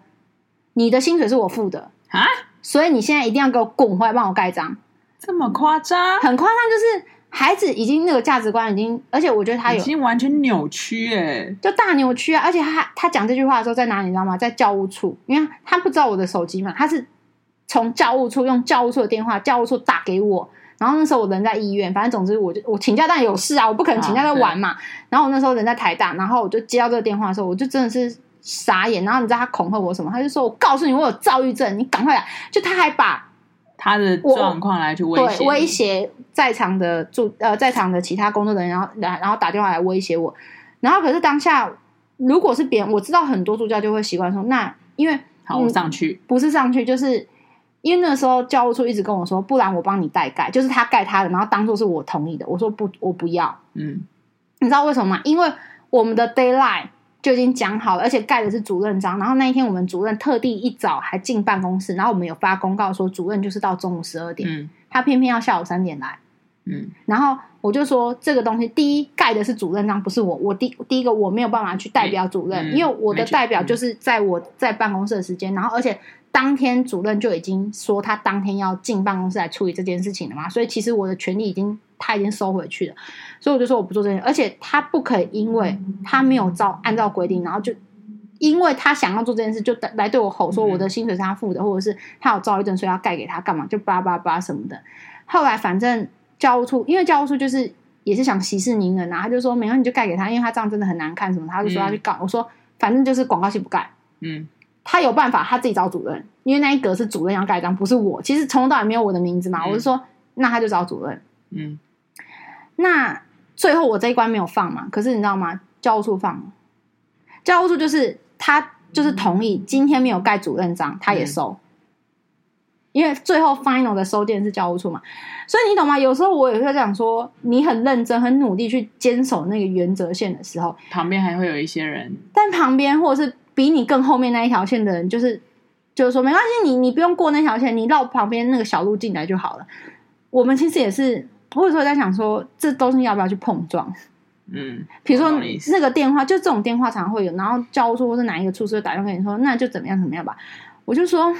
你的薪水是我付的啊，所以你现在一定要给我滚回来帮我盖章。”这么夸张？很夸张，就是孩子已经那个价值观已经，而且我觉得他有已经完全扭曲哎，就大扭曲啊！而且他他讲这句话的时候在哪里？你知道吗？在教务处，因为他不知道我的手机嘛，他是从教务处用教务处的电话，教务处打给我。然后那时候我人在医院，反正总之我就我请假，但有事啊，我不可能请假在玩嘛。然后我那时候人在台大，然后我就接到这个电话的时候，我就真的是傻眼。然后你知道他恐吓我什么？他就说：“我告诉你，我有躁郁症，你赶快来。”就他还把他的状况来去威胁，对，威胁在场的助呃在场的其他工作人员，然后然然后打电话来威胁我。然后可是当下如果是别人，我知道很多助教就会习惯说：“那因为好，我上去不是上去就是。”因为那个时候教务处一直跟我说，不然我帮你代盖，就是他盖他的，然后当做是我同意的。我说不，我不要。嗯，你知道为什么吗？因为我们的 deadline 就已经讲好了，而且盖的是主任章。然后那一天我们主任特地一早还进办公室，然后我们有发公告说主任就是到中午十二点，嗯，他偏偏要下午三点来。嗯，然后我就说这个东西，第一盖的是主任章，不是我。我第第一个我没有办法去代表主任，嗯，因为我的代表就是在我在办公室的时间，然后而且。当天主任就已经说他当天要进办公室来处理这件事情了嘛，所以其实我的权利已经他已经收回去了，所以我就说我不做这件事，而且他不可以因为他没有照按照规定，然后就因为他想要做这件事就来对我吼说我的薪水是他付的，或者是他有躁郁症所以要盖给他干嘛就叭叭叭什么的。后来反正教务处因为教务处就是也是想息事宁人啊，他就说没关系你就盖给他，因为他这样真的很难看什么，他就说要去告。我说反正就是广告系不盖，嗯。他有办法，他自己找主任，因为那一格是主任要盖章，不是我。其实从头到尾没有我的名字嘛。嗯、我是说，那他就找主任。嗯，那最后我这一关没有放嘛。可是你知道吗？教务处放了，教务处就是他就是同意，今天没有盖主任章，他也收。嗯、因为最后 final 的收件是教务处嘛，所以你懂吗？有时候我也会讲说，你很认真、很努力去坚守那个原则线的时候，旁边还会有一些人，但旁边或者是。比你更后面那一条线的人，就是就是说没关系，你你不用过那条线，你绕旁边那个小路进来就好了。我们其实也是，我有时候在想说，这东西要不要去碰撞？嗯，比如说那个电话，就这种电话常会有，然后教务处或是哪一个处室打电话跟你说，那就怎么样怎么样吧。我就说，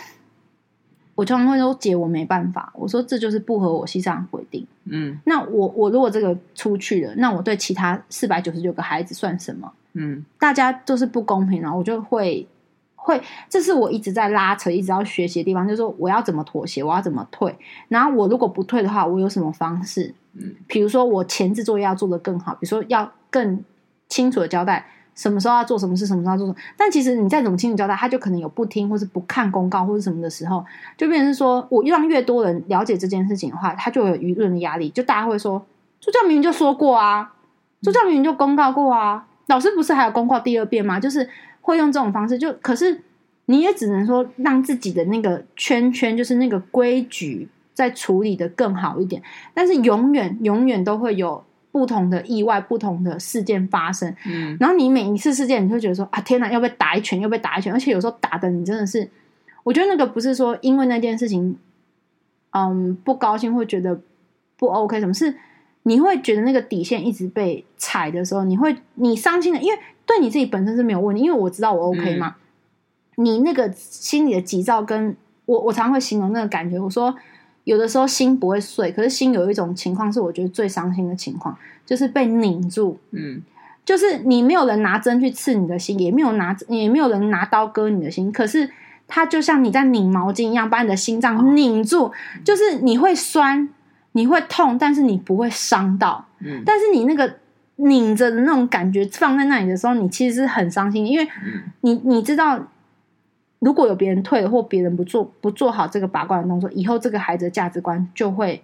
我常常会说姐，我没办法。我说这就是不合我系上的规定。嗯，那我我如果这个出去了，那我对其他四百九十九个孩子算什么？嗯，大家就是不公平，然后我就会会，这是我一直在拉扯，一直要学习的地方，就是说我要怎么妥协，我要怎么退。然后我如果不退的话，我有什么方式？嗯，比如说我前置作业要做的更好，比如说要更清楚的交代。什么时候要做什么事，什么时候要做什么？但其实你再怎么清楚交代，他就可能有不听，或是不看公告，或者什么的时候，就变成是说，我让越多人了解这件事情的话，他就有舆论的压力，就大家会说，助教明明就说过啊，助教明明就公告过啊，老师不是还有公告第二遍吗？就是会用这种方式，就可是你也只能说让自己的那个圈圈，就是那个规矩，在处理的更好一点，但是永远永远都会有。不同的意外，不同的事件发生，嗯，然后你每一次事件，你就会觉得说啊，天哪，要被打一拳，要被打一拳，而且有时候打的你真的是，我觉得那个不是说因为那件事情，嗯，不高兴会觉得不 OK，什么是你会觉得那个底线一直被踩的时候，你会你伤心的，因为对你自己本身是没有问题，因为我知道我 OK 嘛，嗯、你那个心里的急躁，跟我我常常会形容那个感觉，我说。有的时候心不会碎，可是心有一种情况是我觉得最伤心的情况，就是被拧住。嗯，就是你没有人拿针去刺你的心，也没有拿也没有人拿刀割你的心，可是它就像你在拧毛巾一样，把你的心脏拧住。哦、就是你会酸，你会痛，但是你不会伤到。嗯，但是你那个拧着的那种感觉放在那里的时候，你其实是很伤心，因为你你知道。如果有别人退了，或别人不做不做好这个拔罐的动作，以后这个孩子的价值观就会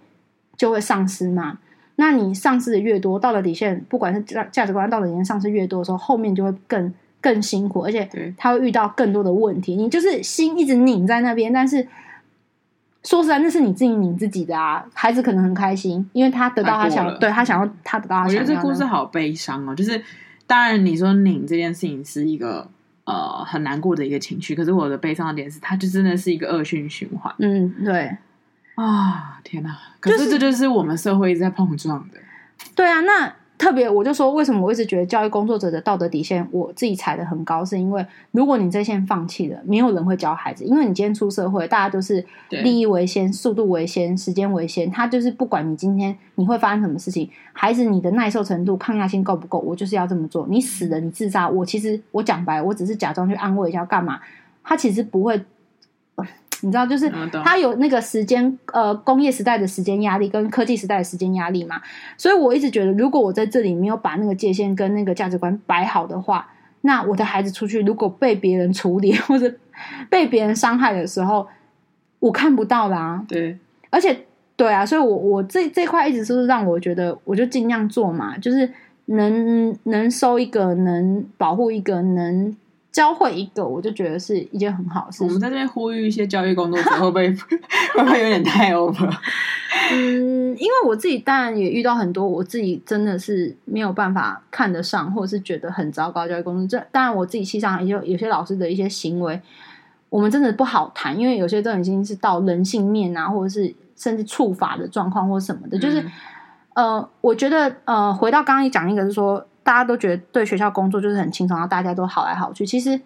就会丧失嘛。那你丧失的越多，到了底线，不管是价价值观到了底线丧失越多的时候，后面就会更更辛苦，而且他会遇到更多的问题。你就是心一直拧在那边，但是说实在，那是你自己拧自己的啊。孩子可能很开心，因为他得到他想，对他想要他得到他想要。我觉得这故事好悲伤哦。就是当然你说拧这件事情是一个。呃，很难过的一个情绪。可是我的悲伤的点是，它就真的是一个恶性循环。嗯，对。啊，天哪！可是这就是我们社会一直在碰撞的。就是、对啊，那。特别，我就说，为什么我一直觉得教育工作者的道德底线，我自己踩得很高，是因为如果你这线放弃了，没有人会教孩子，因为你今天出社会，大家都是利益为先、速度为先、时间为先，他就是不管你今天你会发生什么事情，孩子你的耐受程度、抗压性够不够，我就是要这么做。你死了，你自杀，我其实我讲白，我只是假装去安慰一下，干嘛？他其实不会。你知道，就是他有那个时间，呃，工业时代的时间压力跟科技时代的时间压力嘛。所以我一直觉得，如果我在这里没有把那个界限跟那个价值观摆好的话，那我的孩子出去如果被别人处理 或者被别人伤害的时候，我看不到啦。对，而且对啊，所以我我这这块一直都是让我觉得，我就尽量做嘛，就是能能收一个，能保护一个，能。教会一个，我就觉得是一件很好的事情。我们在这边呼吁一些教育工作者，会不会 会不会有点太 over？嗯，因为我自己当然也遇到很多，我自己真的是没有办法看得上，或者是觉得很糟糕教育工作。这当然我自己系上也有有些老师的一些行为，我们真的不好谈，因为有些都已经是到人性面啊，或者是甚至触法的状况或什么的。就是、嗯、呃，我觉得呃，回到刚刚你讲一个，是说。大家都觉得对学校工作就是很轻松，然后大家都好来好去。其实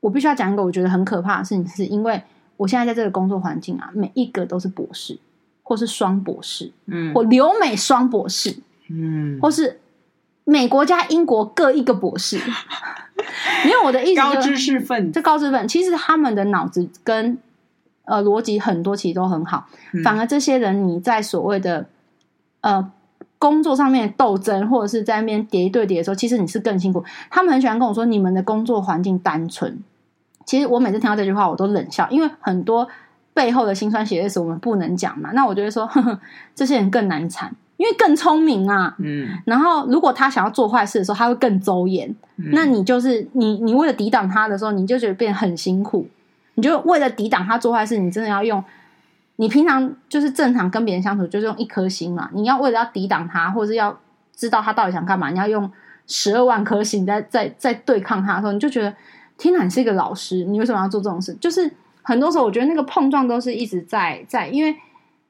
我必须要讲一个我觉得很可怕的事情，是因为我现在在这个工作环境啊，每一个都是博士，或是双博士，嗯，或留美双博士，嗯，或是美国加英国各一个博士。因为我的意思，高知识分，这高知识分，其实他们的脑子跟呃逻辑很多其实都很好，嗯，反而这些人你在所谓的呃。工作上面斗争，或者是在那边叠一对叠的时候，其实你是更辛苦。他们很喜欢跟我说，你们的工作环境单纯。其实我每次听到这句话，我都冷笑，因为很多背后的辛酸血泪史我们不能讲嘛。那我就会说呵呵，这些人更难缠，因为更聪明啊。嗯。然后，如果他想要做坏事的时候，他会更周延。嗯。那你就是你，你为了抵挡他的时候，你就觉得变得很辛苦。你就为了抵挡他做坏事，你真的要用。你平常就是正常跟别人相处，就是用一颗心嘛。你要为了要抵挡他，或者是要知道他到底想干嘛，你要用十二万颗心在在在对抗他的时候，你就觉得天哪，你是一个老师，你为什么要做这种事？就是很多时候，我觉得那个碰撞都是一直在在，因为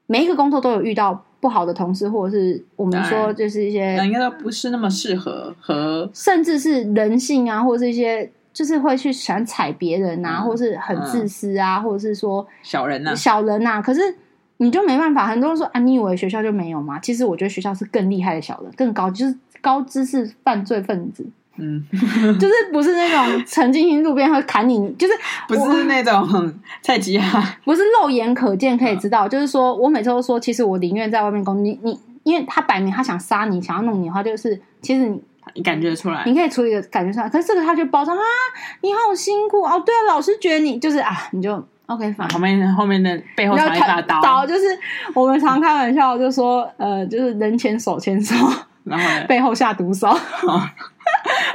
每一个工作都有遇到不好的同事，或者是我们说就是一些，应该都不是那么适合和，甚至是人性啊，或者是一些。就是会去想踩别人啊，嗯、或是很自私啊，嗯、或者是说小人呐，小人呐、啊。可是你就没办法，很多人说啊，你以为学校就没有吗？其实我觉得学校是更厉害的小人，更高就是高知识犯罪分子。嗯，就是不是那种曾经路边会砍你，就是 不是那种菜鸡啊，不是肉眼可见可以知道。嗯、就是说我每次都说，其实我宁愿在外面工，你你，因为他摆明他想杀你，想要弄你的话，就是其实你你感觉出来，你可以处理的感觉出来。可是这个他就包装啊，你好辛苦哦。对啊，老师觉得你就是啊，你就 OK 反、啊、后面后面的背后藏一把刀，刀就是我们常开玩笑就说，呃，就是人前手牵手，然后背后下毒手。哦。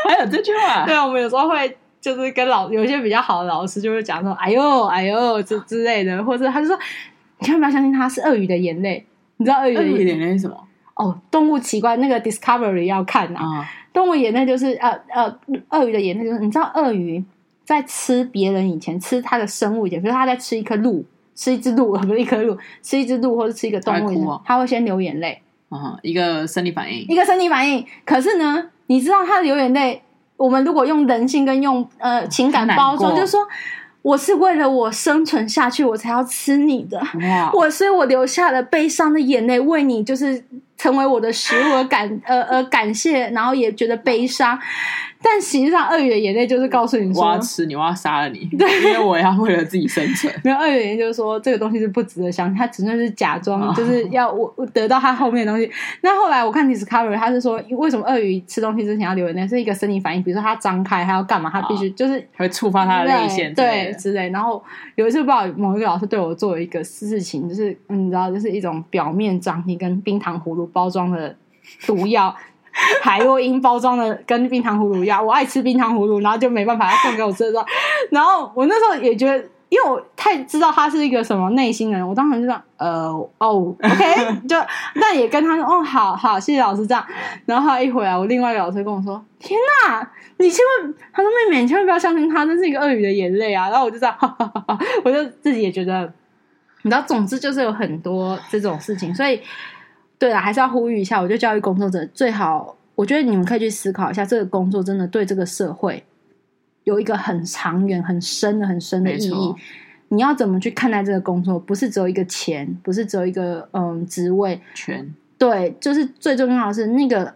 还有这句话，对啊，我们有时候会就是跟老有一些比较好的老师就会讲说，哎呦哎呦之之类的，或者他就说，你千万不要相信他是鳄鱼的眼泪，你知道鳄鱼的眼泪是什么？哦，动物奇观那个 Discovery 要看、啊，嗯、动物眼泪就是呃呃，鳄鱼的眼泪就是你知道鳄鱼在吃别人以前吃它的生物以前，比如它在吃一颗鹿，吃一只鹿 不是一颗鹿，吃一只鹿或者吃一个动物以前，他会，先流眼泪，嗯，一个生理反应，一个生理反应，可是呢。你知道它流眼泪，我们如果用人性跟用呃情感包装，就是说我是为了我生存下去，我才要吃你的，哇。我所以我流下了悲伤的眼泪，为你就是成为我的食物而感 呃呃感谢，然后也觉得悲伤。但实际上，鳄鱼的眼泪就是告诉你说：“我要吃你，我要杀了你。”对，因为我要为了自己生存。没有，鳄鱼的眼泪就是说，这个东西是不值得相信，它只能是假装，就是要我得到它后面的东西。那后来我看 Discovery，他是说，为什么鳄鱼吃东西之前要流眼泪？是一个生理反应，比如说它张开，它要干嘛？它必须就是会触发它的泪腺，对之类。然后有一次，不知道某一个老师对我做了一个事情，就是你知道，就是一种表面张力跟冰糖葫芦包装的毒药。海洛因包装的跟冰糖葫芦一样，我爱吃冰糖葫芦，然后就没办法，他送给我吃的，然后我那时候也觉得，因为我太知道他是一个什么内心的人，我当时就说，呃，哦，OK，就 但也跟他说，哦，好好，谢谢老师这样。然后他一回来，我另外一个老师跟我说，天哪，你千万，他说妹妹，你千万不要相信他，这是一个鳄鱼的眼泪啊。然后我就这样，哈哈哈哈，我就自己也觉得，你知道，总之就是有很多这种事情，所以。对了，还是要呼吁一下。我觉得教育工作者最好，我觉得你们可以去思考一下，这个工作真的对这个社会有一个很长远、很深的、很深的意义。你要怎么去看待这个工作？不是只有一个钱，不是只有一个嗯职位，全对，就是最重要的是那个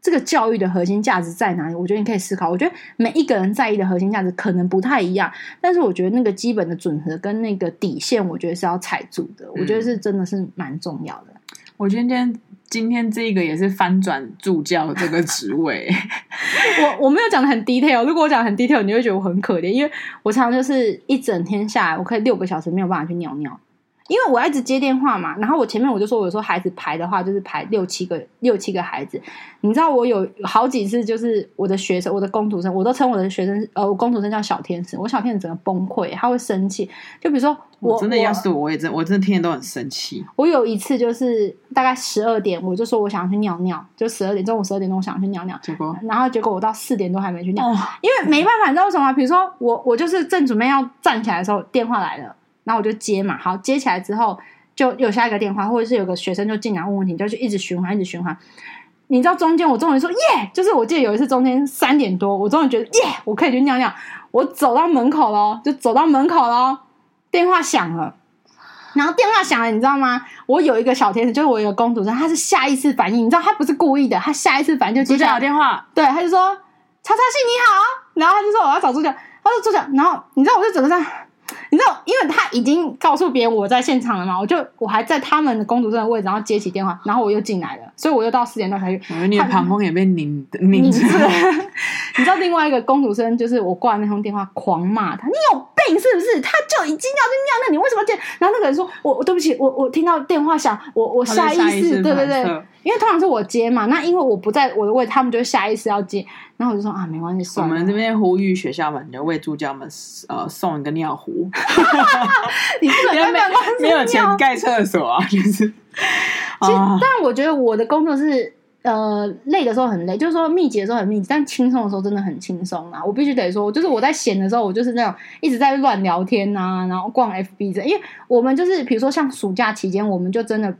这个教育的核心价值在哪里？我觉得你可以思考。我觉得每一个人在意的核心价值可能不太一样，但是我觉得那个基本的准则跟那个底线，我觉得是要踩住的。我觉得是真的是蛮重要的。我今天今天这个也是翻转助教这个职位，我我没有讲的很 detail。如果我讲的很 detail，你会觉得我很可怜，因为我常常就是一整天下来，我可以六个小时没有办法去尿尿。因为我要一直接电话嘛，然后我前面我就说，我说孩子排的话，就是排六七个六七个孩子。你知道我有好几次，就是我的学生，我的工读生，我都称我的学生，呃，我工读生叫小天使。我小天使整个崩溃，他会生气。就比如说我，我真的要是我，我也真，我真的天天都很生气。我有一次就是大概十二点，我就说我想要去尿尿，就十二点中午十二点钟我想去尿尿，结果然后结果我到四点多还没去尿，哦、因为没办法，你知道为什么吗？比如说我我就是正准备要站起来的时候，电话来了。然后我就接嘛，好，接起来之后就有下一个电话，或者是有个学生就进来问问题，就去一直循环，一直循环。你知道中间我终于说耶，就是我记得有一次中间三点多，我终于觉得耶，我可以去尿尿。我走到门口喽，就走到门口喽，电话响了。然后电话响了，你知道吗？我有一个小天使，就是我有一个公主生，她是下意识反应，你知道她不是故意的，她下意识反应就接起来电话，对，她就说叉叉系你好，然后她就说我要找助教，她说助教，然后你知道我就整个这样。你知道，因为他已经告诉别人我在现场了嘛，我就我还在他们的工读生的位置，然后接起电话，然后我又进来了，所以我又到四点多才去。我你的膀胱也被拧拧住了。你知道另外一个工读生就是我挂那通电话狂骂他，你有病是不是？他就已经要去尿，那你为什么接？然后那个人说，我我对不起，我我听到电话响，我我下意识，对对对。因为通常是我接嘛，那因为我不在我的位，他们就下意识要接，然后我就说啊，没关系，算了。我们这边呼吁学校们，就为助教们呃送一个尿壶。你不能没有没有钱盖厕所啊，就是。其实，但我觉得我的工作是呃累的时候很累，就是说密集的时候很密集，但轻松的时候真的很轻松啊。我必须得说，就是我在闲的时候，我就是那种一直在乱聊天啊，然后逛 FB 这，因为我们就是比如说像暑假期间，我们就真的。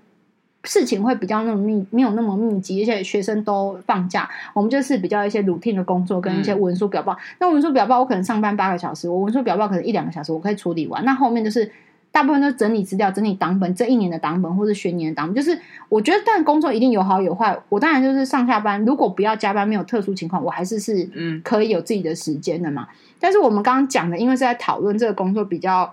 事情会比较那么密，没有那么密集，而且学生都放假，我们就是比较一些 routine 的工作跟一些文书表报。嗯、那文书表报我可能上班八个小时，我文书表报可能一两个小时我可以处理完。那后面就是大部分都整理资料、整理档本，这一年的档本或是学年的档本。就是我觉得，但工作一定有好有坏。我当然就是上下班，如果不要加班，没有特殊情况，我还是是嗯可以有自己的时间的嘛。嗯、但是我们刚刚讲的，因为是在讨论这个工作比较。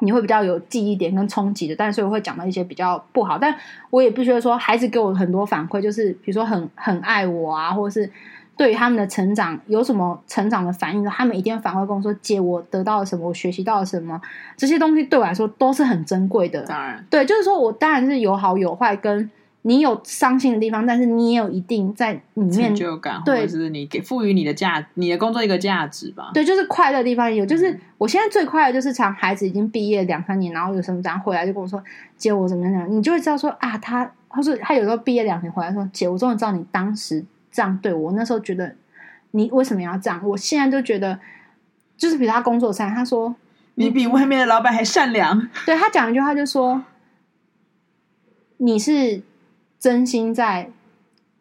你会比较有记忆点跟冲击的，但是我会讲到一些比较不好，但我也必须说，孩子给我很多反馈，就是比如说很很爱我啊，或者是对于他们的成长有什么成长的反应，他们一定会反馈跟我说：“姐，我得到了什么？我学习到了什么？”这些东西对我来说都是很珍贵的。当然，对，就是说我当然是有好有坏跟。你有伤心的地方，但是你也有一定在里面成就感，对，或者是你给赋予你的价，你的工作一个价值吧。对，就是快乐的地方也有。就是我现在最快乐，就是常孩子已经毕业两三年，然后有什么然后回来就跟我说：“姐，我怎么样？”你就会知道说啊，他他说他有时候毕业两年回来说：“姐，我终于知道你当时这样对我，那时候觉得你为什么要这样？”我现在就觉得，就是比如他工作上，他说：“你比外面的老板还善良。”对，他讲一句话就说：“你是。”真心在，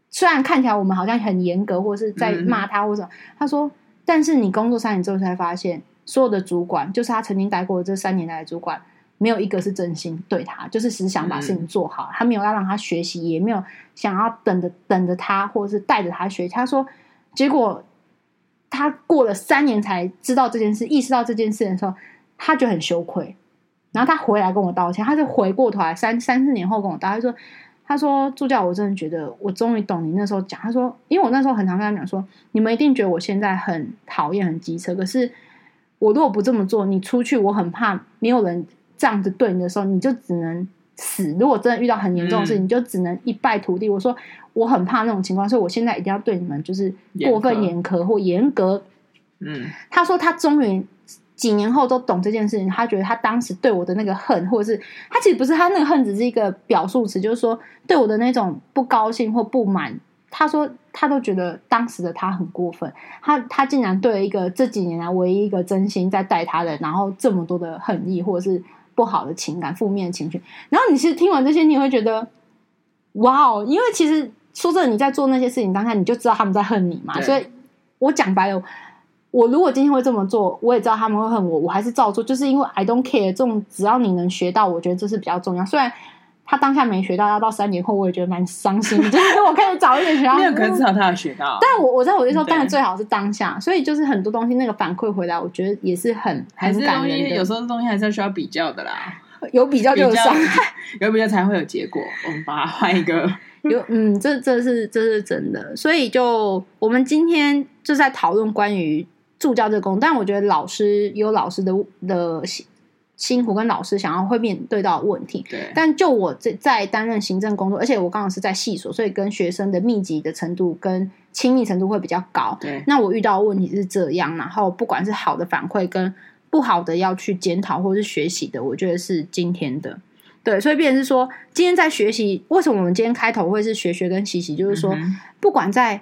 虽然看起来我们好像很严格，或是在骂他，或者、嗯、他说，但是你工作三年之后才发现，所有的主管，就是他曾经待过的这三年来的主管，没有一个是真心对他，就是只想把事情做好，嗯、他没有要让他学习，也没有想要等着等着他，或者是带着他学习。他说，结果他过了三年才知道这件事，意识到这件事的时候，他就很羞愧。然后他回来跟我道歉，他就回过头来三三四年后跟我道歉，他说。他说：“助教，我真的觉得我终于懂你那时候讲。他说，因为我那时候很常跟他讲说，你们一定觉得我现在很讨厌、很机车。可是我如果不这么做，你出去，我很怕没有人这样子对你的时候，你就只能死。如果真的遇到很严重的事情，嗯、你就只能一败涂地。我说我很怕那种情况，所以我现在一定要对你们就是过分严苛或严格。嗯，他说他终于。”几年后都懂这件事情，他觉得他当时对我的那个恨，或者是他其实不是他那个恨，只是一个表述词，就是说对我的那种不高兴或不满。他说他都觉得当时的他很过分，他他竟然对了一个这几年来唯一一个真心在待他的，然后这么多的恨意或者是不好的情感、负面的情绪。然后你其实听完这些，你会觉得哇哦，因为其实说真的，你在做那些事情当下，你就知道他们在恨你嘛。所以我讲白了。我如果今天会这么做，我也知道他们会恨我，我还是照做，就是因为 I don't care。这种只要你能学到，我觉得这是比较重要。虽然他当下没学到，要到三年后，我也觉得蛮伤心。就是我可以早一点学到，没有可能至少他有学到。但我我在我就说，当然最好是当下。所以就是很多东西那个反馈回来，我觉得也是很很感人的。有时候东西还是要需要比较的啦，有比较就有伤害，有比较才会有结果。我们把它换一个，有嗯，这这是这是真的。所以就我们今天就在讨论关于。助教这个工作，但我觉得老师有老师的的辛苦，跟老师想要会面对到的问题。对，但就我在在担任行政工作，而且我刚好是在系所，所以跟学生的密集的程度跟亲密程度会比较高。对，那我遇到的问题是这样，然后不管是好的反馈跟不好的要去检讨或是学习的，我觉得是今天的。对，所以变成是说，今天在学习，为什么我们今天开头会是学学跟习习？就是说，嗯、不管在。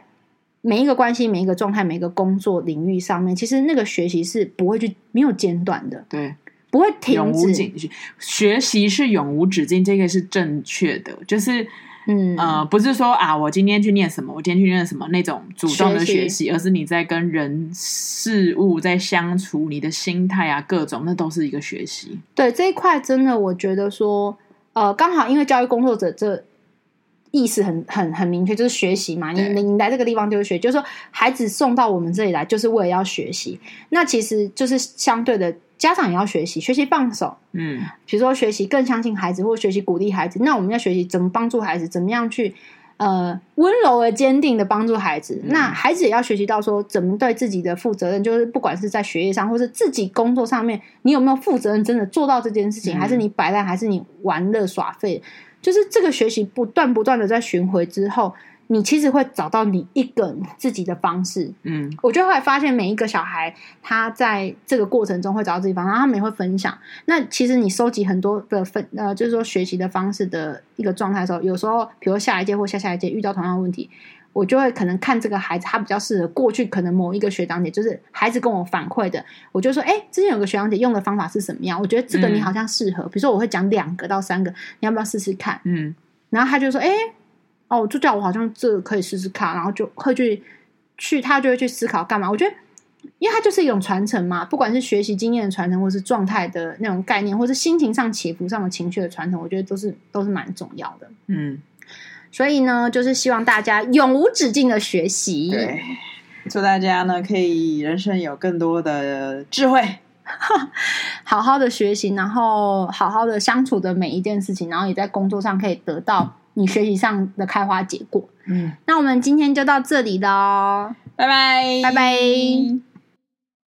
每一个关系、每一个状态、每一个工作领域上面，其实那个学习是不会去没有间断的，对，不会停止。永无止境，学习是永无止境，这个是正确的。就是，嗯呃，不是说啊，我今天去念什么，我今天去念什么那种主动的学习，学习而是你在跟人事物在相处，你的心态啊，各种那都是一个学习。对这一块，真的我觉得说，呃，刚好因为教育工作者这。意思很很很明确，就是学习嘛。你你来这个地方就是学，就是说孩子送到我们这里来，就是为了要学习。那其实就是相对的，家长也要学习，学习放手。嗯，比如说学习更相信孩子，或学习鼓励孩子。那我们要学习怎么帮助孩子，怎么样去呃温柔而坚定的帮助孩子。嗯、那孩子也要学习到说怎么对自己的负责任，就是不管是在学业上，或是自己工作上面，你有没有负责任，真的做到这件事情，嗯、还是你摆烂，还是你玩乐耍废？就是这个学习不断不断的在巡回之后，你其实会找到你一个自己的方式。嗯，我就会发现每一个小孩他在这个过程中会找到自己方式，然后他们也会分享。那其实你收集很多的分呃，就是说学习的方式的一个状态的时候，有时候比如下一届或下下一届遇到同样的问题。我就会可能看这个孩子，他比较适合过去可能某一个学长姐，就是孩子跟我反馈的，我就说，哎，之前有个学长姐用的方法是什么样？我觉得这个你好像适合。嗯、比如说，我会讲两个到三个，你要不要试试看？嗯，然后他就说：“哎，哦，就叫我好像这个可以试试看。”然后就会去去，他就会去思考干嘛？我觉得，因为它就是一种传承嘛，不管是学习经验的传承，或是状态的那种概念，或是心情上起伏上的情绪的传承，我觉得都是都是蛮重要的。嗯，所以呢，就是希望大家永无止境的学习。对，祝大家呢可以人生有更多的智慧。好好的学习，然后好好的相处的每一件事情，然后也在工作上可以得到你学习上的开花结果。嗯，那我们今天就到这里了，拜拜，拜拜。